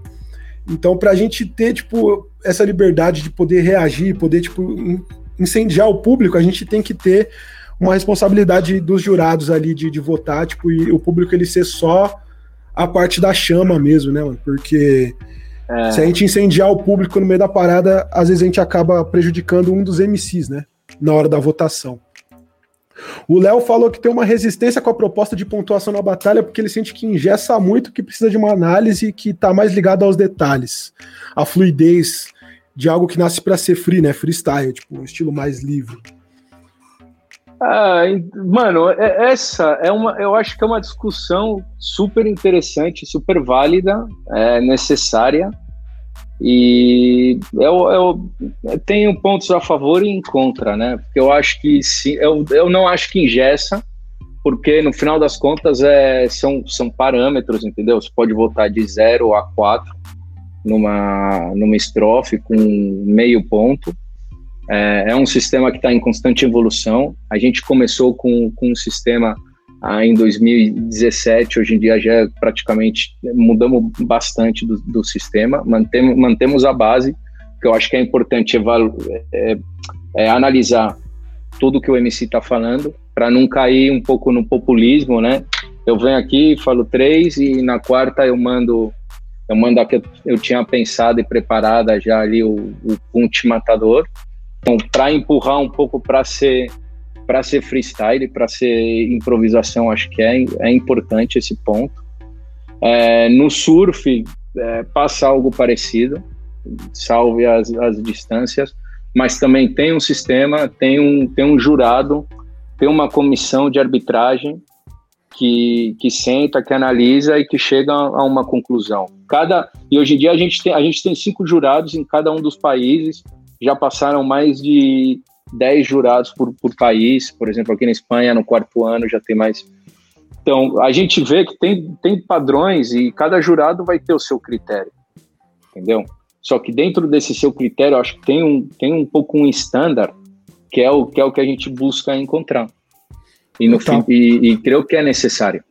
Então, pra gente ter, tipo, essa liberdade de poder reagir, poder, tipo, incendiar o público, a gente tem que ter uma responsabilidade dos jurados ali de, de votar, tipo, e o público ele ser só a parte da chama mesmo, né, mano? Porque é. se a gente incendiar o público no meio da parada, às vezes a gente acaba prejudicando um dos MCs, né? na hora da votação. O Léo falou que tem uma resistência com a proposta de pontuação na batalha porque ele sente que ingessa muito, que precisa de uma análise que está mais ligada aos detalhes, a fluidez de algo que nasce para ser free, né? Freestyle, tipo, um estilo mais livre. Ah, mano, é, essa é uma, eu acho que é uma discussão super interessante, super válida, é necessária. E eu, tenho pontos a favor e em contra, né? Porque eu acho que sim, eu, eu não acho que ingessa, porque no final das contas é, são, são parâmetros, entendeu? Você pode voltar de 0 a 4 numa, numa estrofe com meio ponto. É, é um sistema que está em constante evolução. A gente começou com, com um sistema ah, em 2017, hoje em dia já é praticamente mudamos bastante do, do sistema, mantemos, mantemos a base, que eu acho que é importante é, é analisar tudo que o MC está falando, para não cair um pouco no populismo, né? Eu venho aqui, falo três e na quarta eu mando eu mando a que eu, eu tinha pensado e preparada já ali o, o punch matador. Então, para empurrar um pouco para ser para ser freestyle, para ser improvisação, acho que é, é importante esse ponto. É, no surf, é, passa algo parecido, salve as, as distâncias, mas também tem um sistema, tem um, tem um jurado, tem uma comissão de arbitragem que, que senta, que analisa e que chega a uma conclusão. Cada e hoje em dia a gente tem a gente tem cinco jurados em cada um dos países. Já passaram mais de 10 jurados por, por país, por exemplo, aqui na Espanha, no quarto ano já tem mais. Então, a gente vê que tem, tem padrões e cada jurado vai ter o seu critério, entendeu? Só que dentro desse seu critério, acho que tem um, tem um pouco um estándar que é o que é o que a gente busca encontrar. E, no fim, e, e creio que é necessário.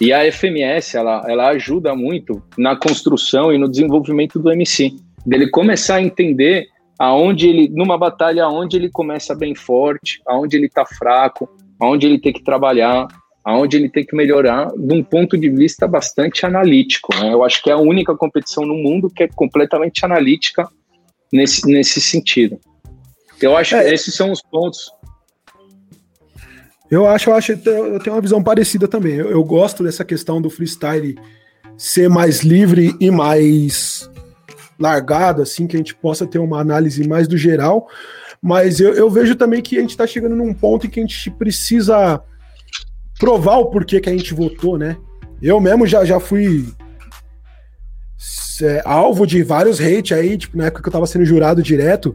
E a FMS, ela, ela ajuda muito na construção e no desenvolvimento do MC, dele começar a entender aonde ele, numa batalha, aonde ele começa bem forte, aonde ele está fraco, aonde ele tem que trabalhar, aonde ele tem que melhorar, de um ponto de vista bastante analítico. Né? Eu acho que é a única competição no mundo que é completamente analítica nesse, nesse sentido. Eu acho é, que esses são os pontos. Eu acho, eu acho, eu tenho uma visão parecida também. Eu, eu gosto dessa questão do freestyle ser mais livre e mais largado, assim, que a gente possa ter uma análise mais do geral. Mas eu, eu vejo também que a gente está chegando num ponto em que a gente precisa provar o porquê que a gente votou, né? Eu mesmo já, já fui é, alvo de vários hate aí, tipo, na época que eu tava sendo jurado direto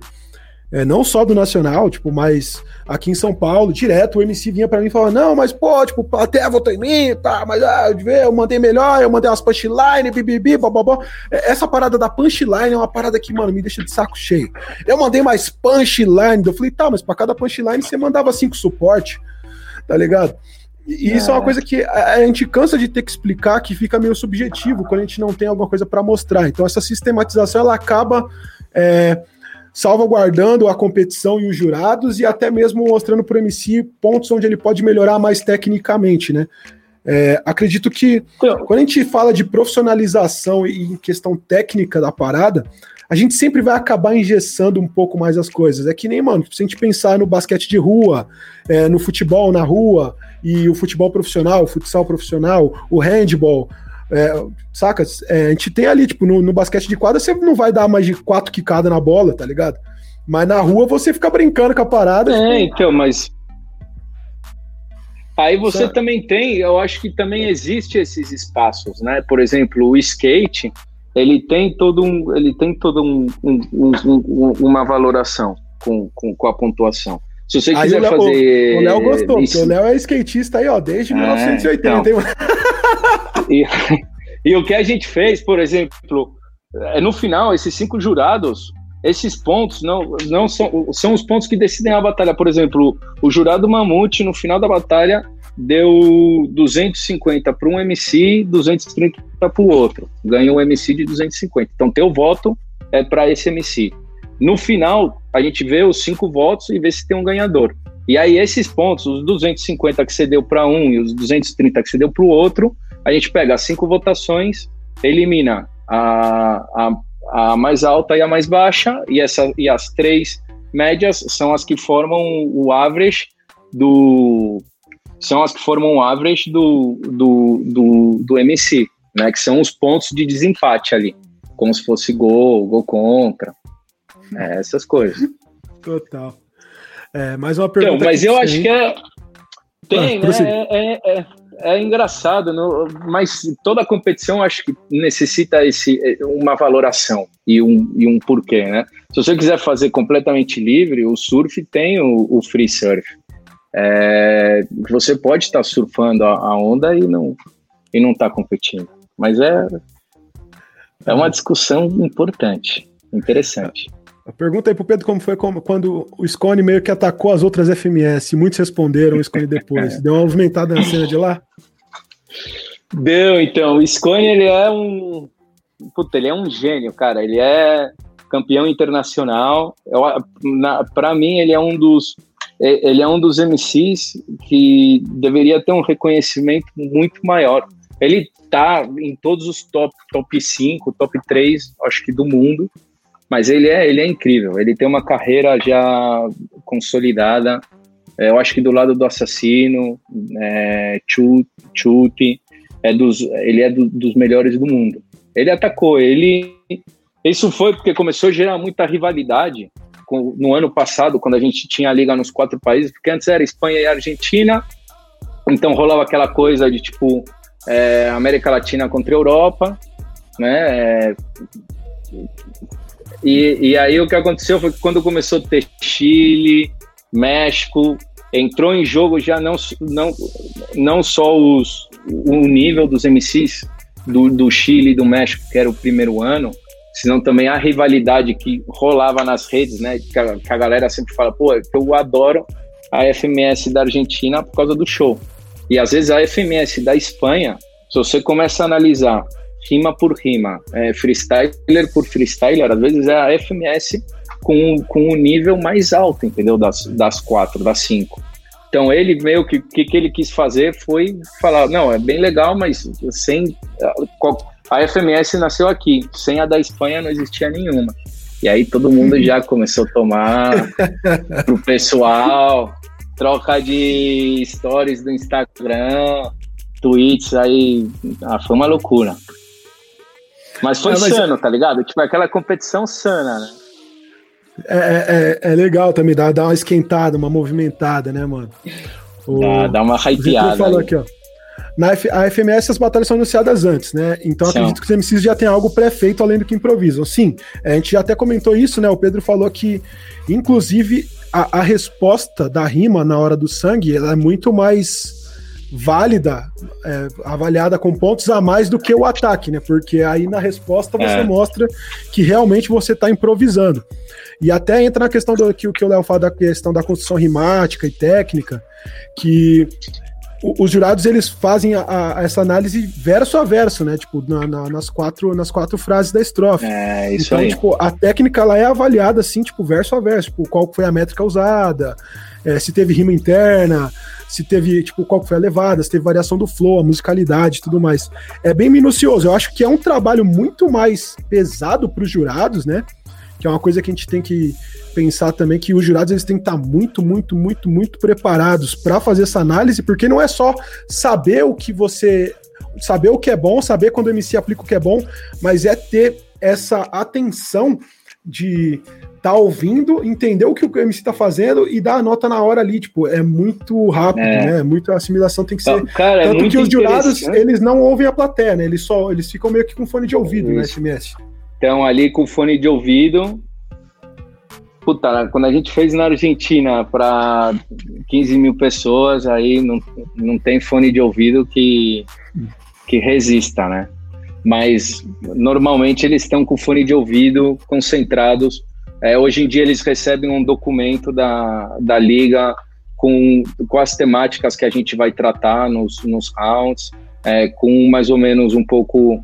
é, não só do Nacional, tipo, mas aqui em São Paulo, direto, o MC vinha para mim e falava, não, mas pô, tipo, até votou em mim, tá, mas ah, eu mandei melhor, eu mandei umas punchline, bibibi, bababó. É, essa parada da punchline é uma parada que, mano, me deixa de saco cheio. Eu mandei mais punchline, eu falei, tá, mas para cada punchline você mandava cinco suporte, tá ligado? E é. isso é uma coisa que a gente cansa de ter que explicar, que fica meio subjetivo quando a gente não tem alguma coisa para mostrar. Então, essa sistematização ela acaba é, salvaguardando a competição e os jurados e até mesmo mostrando para o MC pontos onde ele pode melhorar mais tecnicamente, né? É, acredito que quando a gente fala de profissionalização e em questão técnica da parada, a gente sempre vai acabar engessando um pouco mais as coisas. É que nem, mano, se a gente pensar no basquete de rua, é, no futebol na rua, e o futebol profissional, o futsal profissional, o handball, é, saca? É, a gente tem ali, tipo, no, no, basquete de quadra, você não vai dar mais de quatro quicadas na bola, tá ligado? Mas na rua você fica brincando com a parada. É, tipo... então, mas. Aí você Sabe? também tem, eu acho que também existe esses espaços, né? Por exemplo, o skate, ele tem todo um, ele tem todo um, um, um uma valoração com, com, com a pontuação. Se você quiser o Léo, fazer. O Léo gostou, isso... porque o Léo é skatista aí, ó, desde é, 1980. Então... (laughs) e, (laughs) e o que a gente fez, por exemplo, é no final, esses cinco jurados, esses pontos não, não são, são os pontos que decidem a batalha. Por exemplo, o jurado Mamute, no final da batalha, deu 250 para um MC, 230 para o outro. Ganhou um MC de 250. Então, teu voto é para esse MC. No final, a gente vê os cinco votos e vê se tem um ganhador. E aí, esses pontos, os 250 que você deu para um e os 230 que você deu para o outro, a gente pega as cinco votações, elimina a, a, a mais alta e a mais baixa, e, essa, e as três médias são as que formam o average do. São as que formam o average do, do, do, do MC, né? Que são os pontos de desempate ali. Como se fosse gol, gol contra. É, essas coisas. Total. É, mais uma pergunta. Então, mas eu acho que é. Tem, ah, né? É, é, é, é engraçado, no, mas toda competição acho que necessita esse, uma valoração e um, e um porquê, né? Se você quiser fazer completamente livre, o surf tem o, o free surf. É, você pode estar surfando a, a, onda e não e não tá competindo, mas é é uma discussão importante, interessante. A pergunta aí pro Pedro como foi como, quando o Scone meio que atacou as outras FMS. Muitos responderam o Scone depois. (laughs) Deu uma movimentada na cena de lá? Deu, então. O Scone, ele é um... Puta, ele é um gênio, cara. Ele é campeão internacional. Para mim, ele é um dos... Ele é um dos MCs que deveria ter um reconhecimento muito maior. Ele tá em todos os top, top 5, top 3, acho que do mundo. Mas ele é, ele é incrível. Ele tem uma carreira já consolidada. É, eu acho que do lado do assassino, é, Chute, é dos, ele é do, dos melhores do mundo. Ele atacou, ele. Isso foi porque começou a gerar muita rivalidade com, no ano passado, quando a gente tinha a liga nos quatro países, porque antes era Espanha e Argentina, então rolava aquela coisa de tipo é, América Latina contra Europa, né? É, e, e aí o que aconteceu foi que quando começou a ter Chile, México, entrou em jogo já não, não, não só os, o nível dos MCs do, do Chile e do México, que era o primeiro ano, senão também a rivalidade que rolava nas redes, né? Que a, que a galera sempre fala, pô, eu adoro a FMS da Argentina por causa do show. E às vezes a FMS da Espanha, se você começa a analisar rima por rima, é, freestyler por freestyler, às vezes é a FMS com, com o nível mais alto, entendeu? Das, das quatro, das cinco. Então ele meio que que, que ele quis fazer foi falar, não, é bem legal, mas sem a FMS nasceu aqui, sem a da Espanha não existia nenhuma. E aí todo mundo já começou a tomar (laughs) pro pessoal, troca de stories do Instagram, tweets, aí ah, foi uma loucura. Mas foi é, mas... sano, tá ligado? Tipo, aquela competição sana, né? É, é, é, é legal também, dá, dá uma esquentada, uma movimentada, né, mano? O, dá, dá uma hypeada. falou aqui, ó. Na F, a FMS as batalhas são anunciadas antes, né? Então Sim. acredito que os MCs já tem algo pré-feito além do que improvisam. Sim, a gente já até comentou isso, né? O Pedro falou que, inclusive, a, a resposta da rima na hora do sangue ela é muito mais válida, é, avaliada com pontos a mais do que o ataque, né? Porque aí na resposta você é. mostra que realmente você está improvisando. E até entra na questão do que, que o Léo fala da questão da construção rimática e técnica, que os jurados eles fazem a, a, essa análise verso a verso, né? Tipo, na, na, nas, quatro, nas quatro frases da estrofe. É, isso então, aí. tipo, a técnica ela é avaliada assim, tipo, verso a verso, tipo, qual foi a métrica usada, é, se teve rima interna, se teve, tipo, qual foi a levada, se teve variação do flow, a musicalidade e tudo mais. É bem minucioso. Eu acho que é um trabalho muito mais pesado para os jurados, né? Que é uma coisa que a gente tem que pensar também que os jurados eles têm que estar muito, muito, muito, muito preparados para fazer essa análise, porque não é só saber o que você saber o que é bom, saber quando o MC aplica o que é bom, mas é ter essa atenção de tá ouvindo, entender o que o MC tá fazendo e dar a nota na hora ali, tipo, é muito rápido, é. né? Muito a assimilação tem que ser. Cara, é Tanto é que os jurados, eles não ouvem a plateia, né? Eles só, eles ficam meio que com fone de ouvido, né, Isso. né, SMS. Então, ali com fone de ouvido. Puta, quando a gente fez na Argentina para 15 mil pessoas, aí não, não tem fone de ouvido que, que resista, né? Mas normalmente eles estão com fone de ouvido concentrados é, hoje em dia eles recebem um documento da, da liga com, com as temáticas que a gente vai tratar nos, nos rounds, é, com mais ou menos um pouco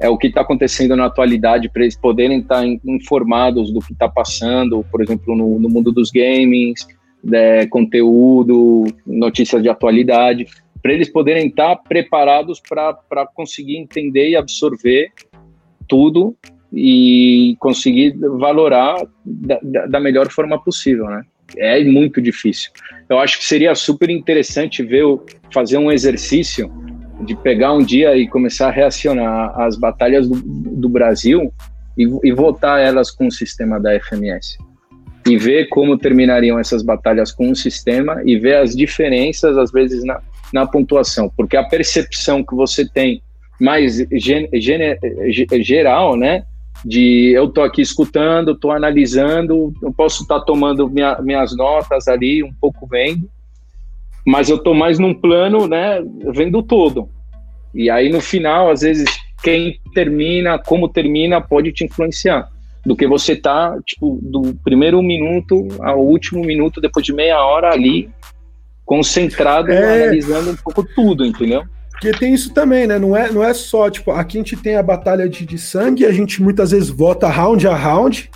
é o que está acontecendo na atualidade para eles poderem estar tá informados do que está passando, por exemplo, no, no mundo dos games, é, conteúdo, notícias de atualidade, para eles poderem estar tá preparados para conseguir entender e absorver tudo e conseguir valorar da, da, melhor forma possível, né? É muito difícil. Eu acho que seria super interessante ver fazer um exercício de pegar um dia e começar a reacionar às batalhas do, do Brasil e, e votar elas com o sistema da FMS e ver como terminariam essas batalhas com o sistema e ver as diferenças às vezes na, na pontuação, porque a percepção que você tem mais gen, gen, geral, né? De eu tô aqui escutando, tô analisando, eu posso estar tá tomando minha, minhas notas ali, um pouco vendo, mas eu tô mais num plano, né? Vendo todo. E aí no final, às vezes, quem termina, como termina, pode te influenciar do que você tá, tipo, do primeiro minuto ao último minuto, depois de meia hora ali, concentrado, é... analisando um pouco tudo, entendeu? Porque tem isso também, né? Não é, não é só, tipo, aqui a gente tem a batalha de, de sangue, a gente muitas vezes vota round a round,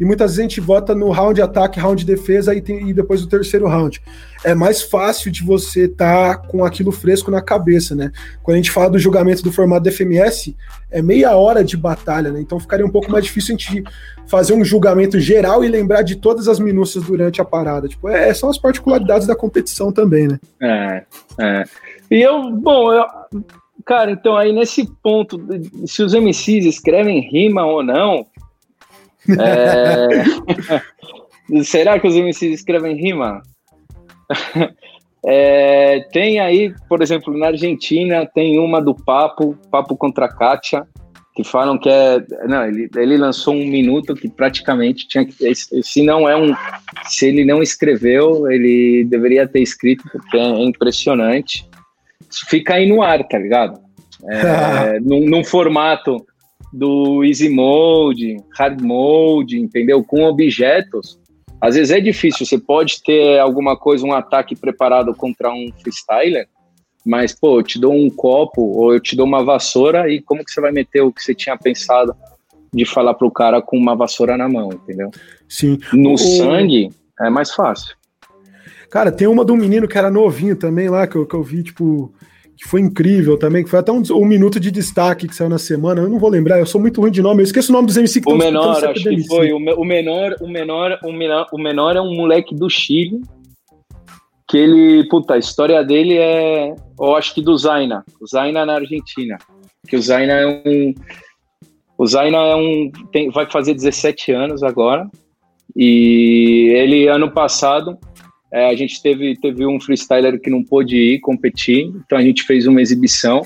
e muitas vezes a gente vota no round ataque, round defesa e, tem, e depois o terceiro round. É mais fácil de você estar tá com aquilo fresco na cabeça, né? Quando a gente fala do julgamento do formato da FMS, é meia hora de batalha, né? Então ficaria um pouco mais difícil a gente fazer um julgamento geral e lembrar de todas as minúcias durante a parada. Tipo, é, são as particularidades da competição também, né? É, é. E eu, bom, eu, cara, então aí nesse ponto, se os MCs escrevem rima ou não, é... (laughs) será que os MCs escrevem rima? É, tem aí, por exemplo, na Argentina, tem uma do Papo, Papo contra Kátia, que falam que é. Não, ele, ele lançou um minuto que praticamente tinha que. Se não é um. Se ele não escreveu, ele deveria ter escrito, porque é impressionante. Fica aí no ar, tá ligado? É, (laughs) num, num formato do easy mode, hard mode, entendeu? Com objetos. Às vezes é difícil, você pode ter alguma coisa, um ataque preparado contra um freestyler, mas, pô, eu te dou um copo ou eu te dou uma vassoura e como que você vai meter o que você tinha pensado de falar pro cara com uma vassoura na mão, entendeu? Sim. No o... sangue é mais fácil. Cara, tem uma do menino que era novinho também lá, que eu, que eu vi, tipo, que foi incrível também, que foi até um, um, minuto de destaque que saiu na semana. Eu não vou lembrar, eu sou muito ruim de nome, eu esqueço o nome dos MC que O menor, acho que foi. O, o, menor, o menor, o menor, o menor é um moleque do Chile. Que ele, puta, a história dele é, eu acho que do Zaina, o Zaina na Argentina. Que o Zaina é um. O Zaina é um. Tem, vai fazer 17 anos agora. E ele, ano passado, é, a gente teve, teve um freestyler que não pôde ir competir, então a gente fez uma exibição,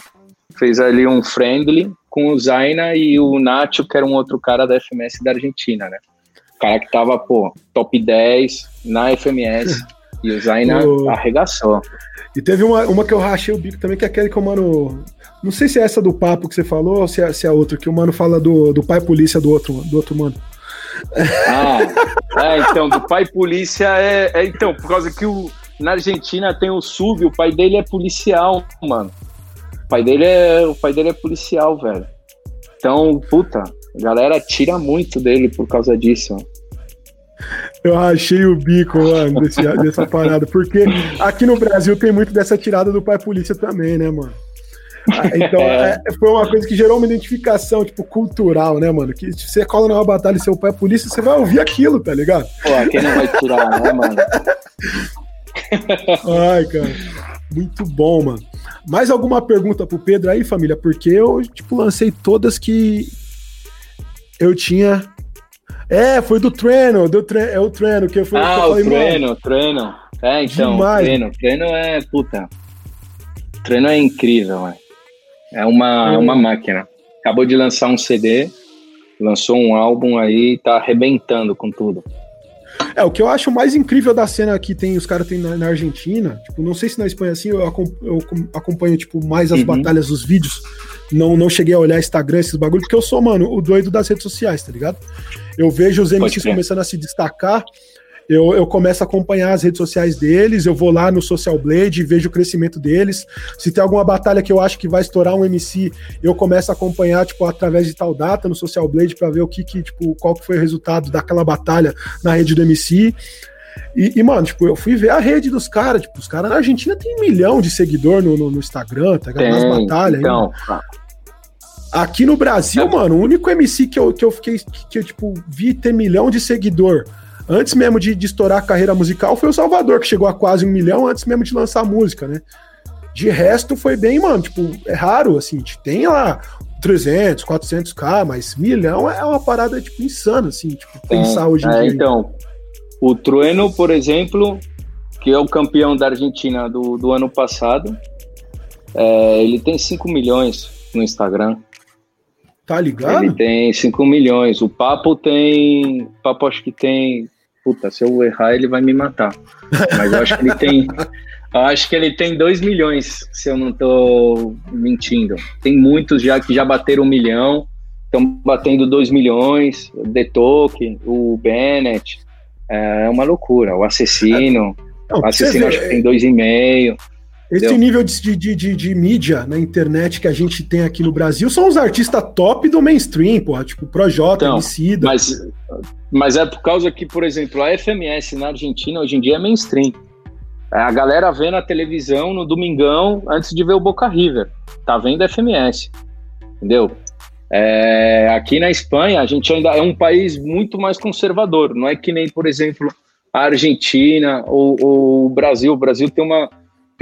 fez ali um friendly com o Zaina e o Nacho, que era um outro cara da FMS da Argentina, né? O cara que tava, pô, top 10 na FMS. E o Zaina (laughs) o... arregaçou. E teve uma, uma que eu rachei o bico também, que é aquele que o mano. Não sei se é essa do papo que você falou ou se é, se é outra, que o mano fala do, do pai polícia do outro, do outro mano. Ah, é, então, do pai polícia é, é, Então, por causa que o, na Argentina tem o sub, o pai dele é policial, mano. O pai dele é, o pai dele é policial, velho. Então, puta, a galera tira muito dele por causa disso. Eu achei o bico, mano, desse, dessa parada. Porque aqui no Brasil tem muito dessa tirada do pai polícia também, né, mano? (laughs) Então, é. é, foi uma coisa que gerou uma identificação, tipo, cultural, né, mano? Que se você cola numa batalha e seu pai é polícia, você vai ouvir aquilo, tá ligado? Pô, quem não vai tirar, né, mano? (laughs) Ai, cara. Muito bom, mano. Mais alguma pergunta pro Pedro aí, família? Porque eu, tipo, lancei todas que eu tinha. É, foi do treino, do tre... é o treino que eu fui. Ah, eu falei, o treino, mano, treino. É, então, demais. treino. Treino é, puta. Treino é incrível, mano. É uma, hum. uma máquina. Acabou de lançar um CD, lançou um álbum aí, tá arrebentando com tudo. É, o que eu acho mais incrível da cena que tem, os caras têm na, na, Argentina, tipo, não sei se na Espanha assim, eu, acompanho, eu acompanho tipo, mais as uhum. batalhas, os vídeos, não, não cheguei a olhar Instagram, esses bagulhos, porque eu sou, mano, o doido das redes sociais, tá ligado? Eu vejo os MCs começando a se destacar, eu, eu começo a acompanhar as redes sociais deles, eu vou lá no Social Blade, vejo o crescimento deles. Se tem alguma batalha que eu acho que vai estourar um MC, eu começo a acompanhar, tipo, através de tal data no Social Blade para ver o que, que, tipo, qual que foi o resultado daquela batalha na rede do MC. E, e, mano, tipo, eu fui ver a rede dos caras, tipo, os caras na Argentina tem um milhão de seguidor no, no, no Instagram, tá ligado? Nas batalhas. Então, aí, Aqui no Brasil, mano, o único MC que eu, que eu fiquei, que, que eu, tipo, vi ter milhão de seguidor antes mesmo de, de estourar a carreira musical, foi o Salvador, que chegou a quase um milhão antes mesmo de lançar a música, né? De resto, foi bem, mano, tipo, é raro, assim, tem lá 300, 400k, mas milhão é uma parada, tipo, insana, assim, tipo, pensar hoje em é, dia. Então, o Trueno, por exemplo, que é o campeão da Argentina do, do ano passado. É, ele tem 5 milhões no Instagram. Tá ligado? Ele tem 5 milhões. O Papo tem. O Papo acho que tem. Puta, se eu errar, ele vai me matar. Mas eu acho que ele tem. (laughs) acho que ele tem 2 milhões, se eu não tô mentindo. Tem muitos já que já bateram um milhão. Estão batendo 2 milhões. O Detoke, o Bennett. É uma loucura. O Assassino. Não, o Assassino acho que tem 2,5. Esse Entendeu? nível de, de, de, de, mídia na internet que a gente tem aqui no Brasil são os artistas top do mainstream, porra, tipo Projota, então, Emicida. Mas, mas é por causa que, por exemplo, a FMS na Argentina hoje em dia é mainstream. É, a galera vê na televisão no domingão antes de ver o Boca River. Tá vendo a FMS. Entendeu? É, aqui na Espanha, a gente ainda é um país muito mais conservador. Não é que nem, por exemplo, a Argentina ou, ou o Brasil. O Brasil tem uma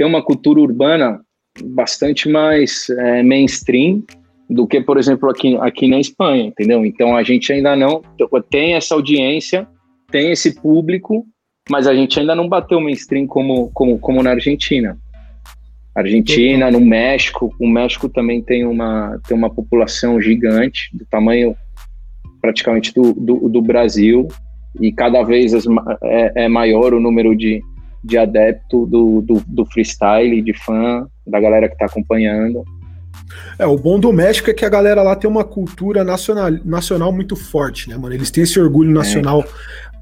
tem uma cultura urbana bastante mais é, mainstream do que, por exemplo, aqui, aqui na Espanha, entendeu? Então a gente ainda não tem essa audiência, tem esse público, mas a gente ainda não bateu mainstream como, como, como na Argentina. Argentina, no México, o México também tem uma, tem uma população gigante, do tamanho praticamente do, do, do Brasil, e cada vez é, é maior o número de, de adepto do, do, do freestyle, de fã, da galera que está acompanhando. É, o bom do México é que a galera lá tem uma cultura nacional, nacional muito forte, né, mano? Eles têm esse orgulho nacional é.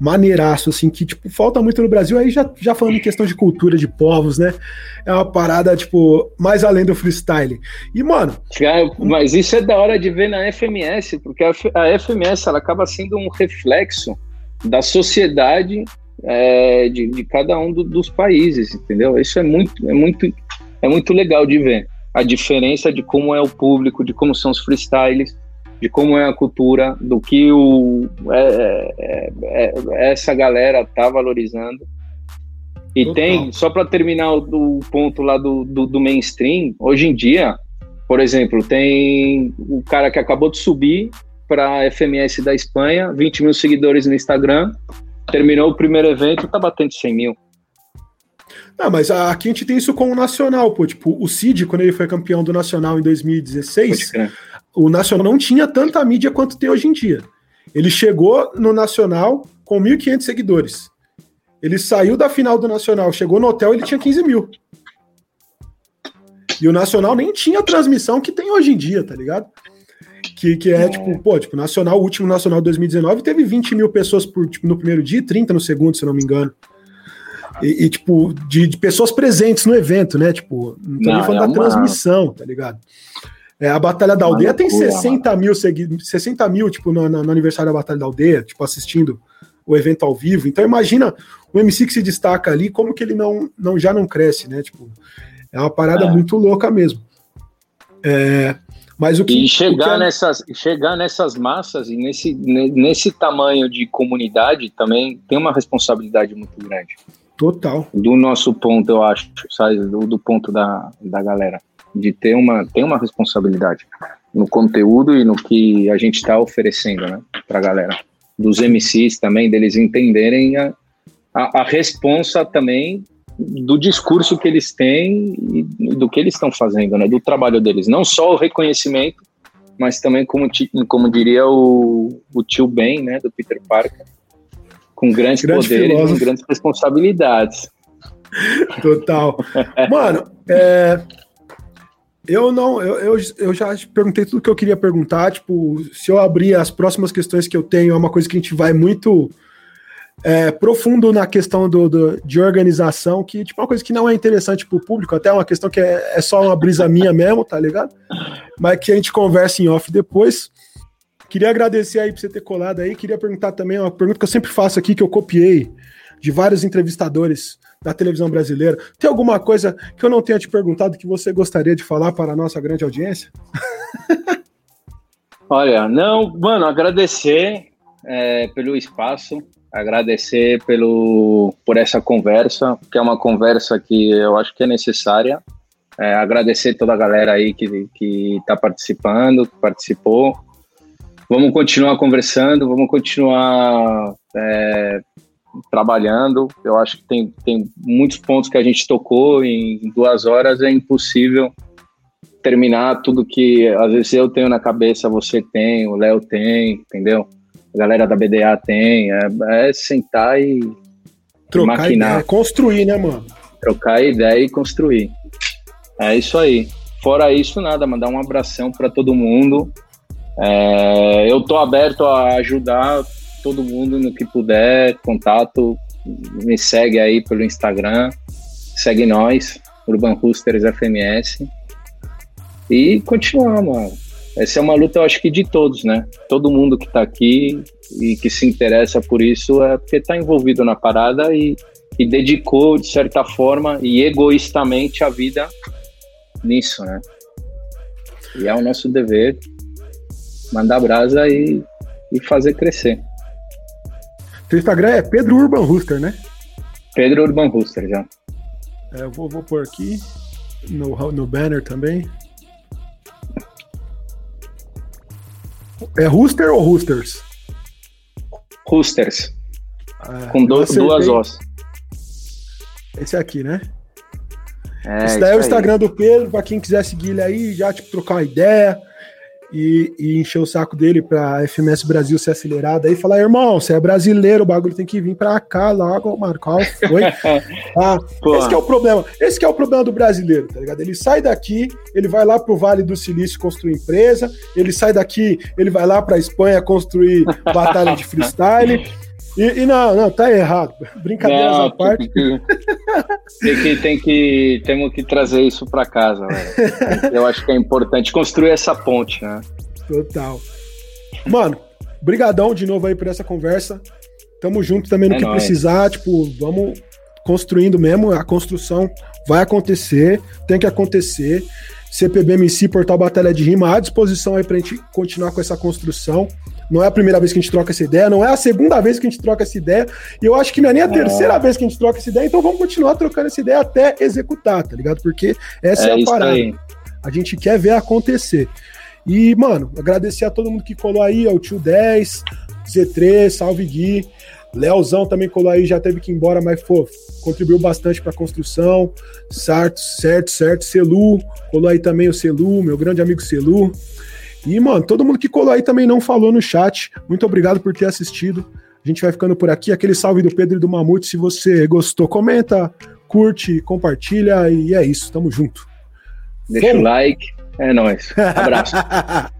maneiraço, assim, que, tipo, falta muito no Brasil. Aí já, já falando em questão de cultura, de povos, né? É uma parada, tipo, mais além do freestyle. E, mano. Mas isso é da hora de ver na FMS, porque a, a FMS ela acaba sendo um reflexo da sociedade é, de, de, cada um do, dos países, entendeu? Isso é muito, é muito, é muito legal de ver a diferença de como é o público, de como são os freestyles, de como é a cultura, do que o, é, é, é essa galera tá valorizando. E Total. tem, só para terminar o, o, ponto lá do, do, do mainstream, hoje em dia, por exemplo, tem o cara que acabou de subir para a FMS da Espanha, 20 mil seguidores no Instagram, Terminou o primeiro evento, tá batendo 100 mil. Ah, mas aqui a gente tem isso com o Nacional, pô. Tipo, o Cid, quando ele foi campeão do Nacional em 2016, o Nacional não tinha tanta mídia quanto tem hoje em dia. Ele chegou no Nacional com 1.500 seguidores. Ele saiu da final do Nacional, chegou no hotel, ele tinha 15 mil. E o Nacional nem tinha a transmissão que tem hoje em dia, tá ligado? Que, que é, é, tipo, pô, tipo, Nacional, o último Nacional 2019 teve 20 mil pessoas por, tipo, no primeiro dia e 30 no segundo, se não me engano. E, e tipo, de, de, pessoas presentes no evento, né? Tipo, não tô nem falando é da uma... transmissão, tá ligado? É, a Batalha da Aldeia tem 60 mil, segui 60 mil, tipo, no, no, aniversário da Batalha da Aldeia, tipo, assistindo o evento ao vivo. Então imagina o MC que se destaca ali, como que ele não, não já não cresce, né? Tipo, é uma parada é. muito louca mesmo. É, mas o que, e chegar, o que é... nessas, chegar nessas massas e nesse, nesse tamanho de comunidade também tem uma responsabilidade muito grande. Total. Do nosso ponto, eu acho, sabe? Do, do ponto da, da galera. De ter uma, ter uma responsabilidade no conteúdo e no que a gente está oferecendo, né? Pra galera. Dos MCs também, deles entenderem a, a, a responsa também do discurso que eles têm e do que eles estão fazendo, né? Do trabalho deles. Não só o reconhecimento, mas também, como, como diria o, o tio Ben, né? Do Peter Parker, com grandes Grande poderes filósofo. e grandes responsabilidades. (laughs) Total. Mano, é, eu não, eu, eu, eu, já perguntei tudo que eu queria perguntar. Tipo, se eu abrir as próximas questões que eu tenho, é uma coisa que a gente vai muito é, profundo na questão do, do, de organização, que tipo, é uma coisa que não é interessante para o público, até uma questão que é, é, só uma brisa minha mesmo, tá ligado? Mas que a gente conversa em off depois. Queria agradecer aí por você ter colado aí. Queria perguntar também uma pergunta que eu sempre faço aqui, que eu copiei de vários entrevistadores da televisão brasileira. Tem alguma coisa que eu não tenha te perguntado que você gostaria de falar para a nossa grande audiência? (laughs) Olha, não, mano, agradecer é, pelo espaço agradecer pelo, por essa conversa, que é uma conversa que eu acho que é necessária. É, agradecer toda a galera aí que está participando, que participou. Vamos continuar conversando, vamos continuar é, trabalhando. Eu acho que tem, tem muitos pontos que a gente tocou em duas horas, é impossível terminar tudo que às vezes eu tenho na cabeça, você tem, o Léo tem, entendeu? A galera da BDA tem. É, é sentar e, Trocar maquinar. Ideia, construir, né, mano? Trocar ideia e construir. É isso aí. Fora isso, nada, mandar um abração para todo mundo. É, eu tô aberto a ajudar todo mundo no que puder, contato, me segue aí pelo Instagram, segue nós, Urban Roosters FMS. E continuar, mano. Essa é uma luta, eu acho que de todos, né? Todo mundo que tá aqui e que se interessa por isso é porque tá envolvido na parada e, e dedicou, de certa forma, e egoístamente a vida nisso, né? E é o nosso dever mandar brasa e, e fazer crescer. Seu Instagram é Pedro Urban Rooster, né? Pedro Urban Rooster, já. É, eu vou, vou pôr aqui no, no banner também. É Rooster ou Roosters? Roosters. É, com do, duas Os. Esse aqui, né? É, Esse daí é o Instagram aí. do Pedro, pra quem quiser seguir ele aí, já tipo, trocar uma ideia e, e encher o saco dele pra FMS Brasil ser acelerada aí falar, irmão, você é brasileiro, o bagulho tem que vir pra cá logo, mano, qual foi? (laughs) ah, esse é o problema, esse é o problema do brasileiro, tá ligado? Ele sai daqui, ele vai lá pro Vale do Silício construir empresa, ele sai daqui, ele vai lá pra Espanha construir batalha de freestyle, (laughs) e, e, não, não, tá errado. (laughs) Brincadeiras não, à parte. Tem que, tem que, temos que trazer isso para casa, velho. (laughs) Eu acho que é importante construir essa ponte, né? Total. Mano, brigadão de novo aí por essa conversa. Tamo junto também no é que nóis. precisar, tipo, vamos construindo mesmo, a construção vai acontecer, tem que acontecer. CPBMC, Portal Batalha de Rima, à disposição aí pra gente continuar com essa construção. Não é a primeira vez que a gente troca essa ideia, não é a segunda vez que a gente troca essa ideia, e eu acho que não é nem a é. terceira vez que a gente troca essa ideia, então vamos continuar trocando essa ideia até executar, tá ligado? Porque essa é, é a parada. Aí. A gente quer ver acontecer. E, mano, agradecer a todo mundo que colou aí, ao Tio 10, Z3, Salve Gui. Leozão também colou aí, já teve que ir embora, mas pô, contribuiu bastante para a construção. Certo, certo, certo. Celu, colou aí também o Celu, meu grande amigo Celu. E, mano, todo mundo que colou aí também não falou no chat. Muito obrigado por ter assistido. A gente vai ficando por aqui. Aquele salve do Pedro e do Mamute. Se você gostou, comenta, curte, compartilha e é isso. Tamo junto. Deixa o like. É nóis. (laughs) Abraço. (laughs)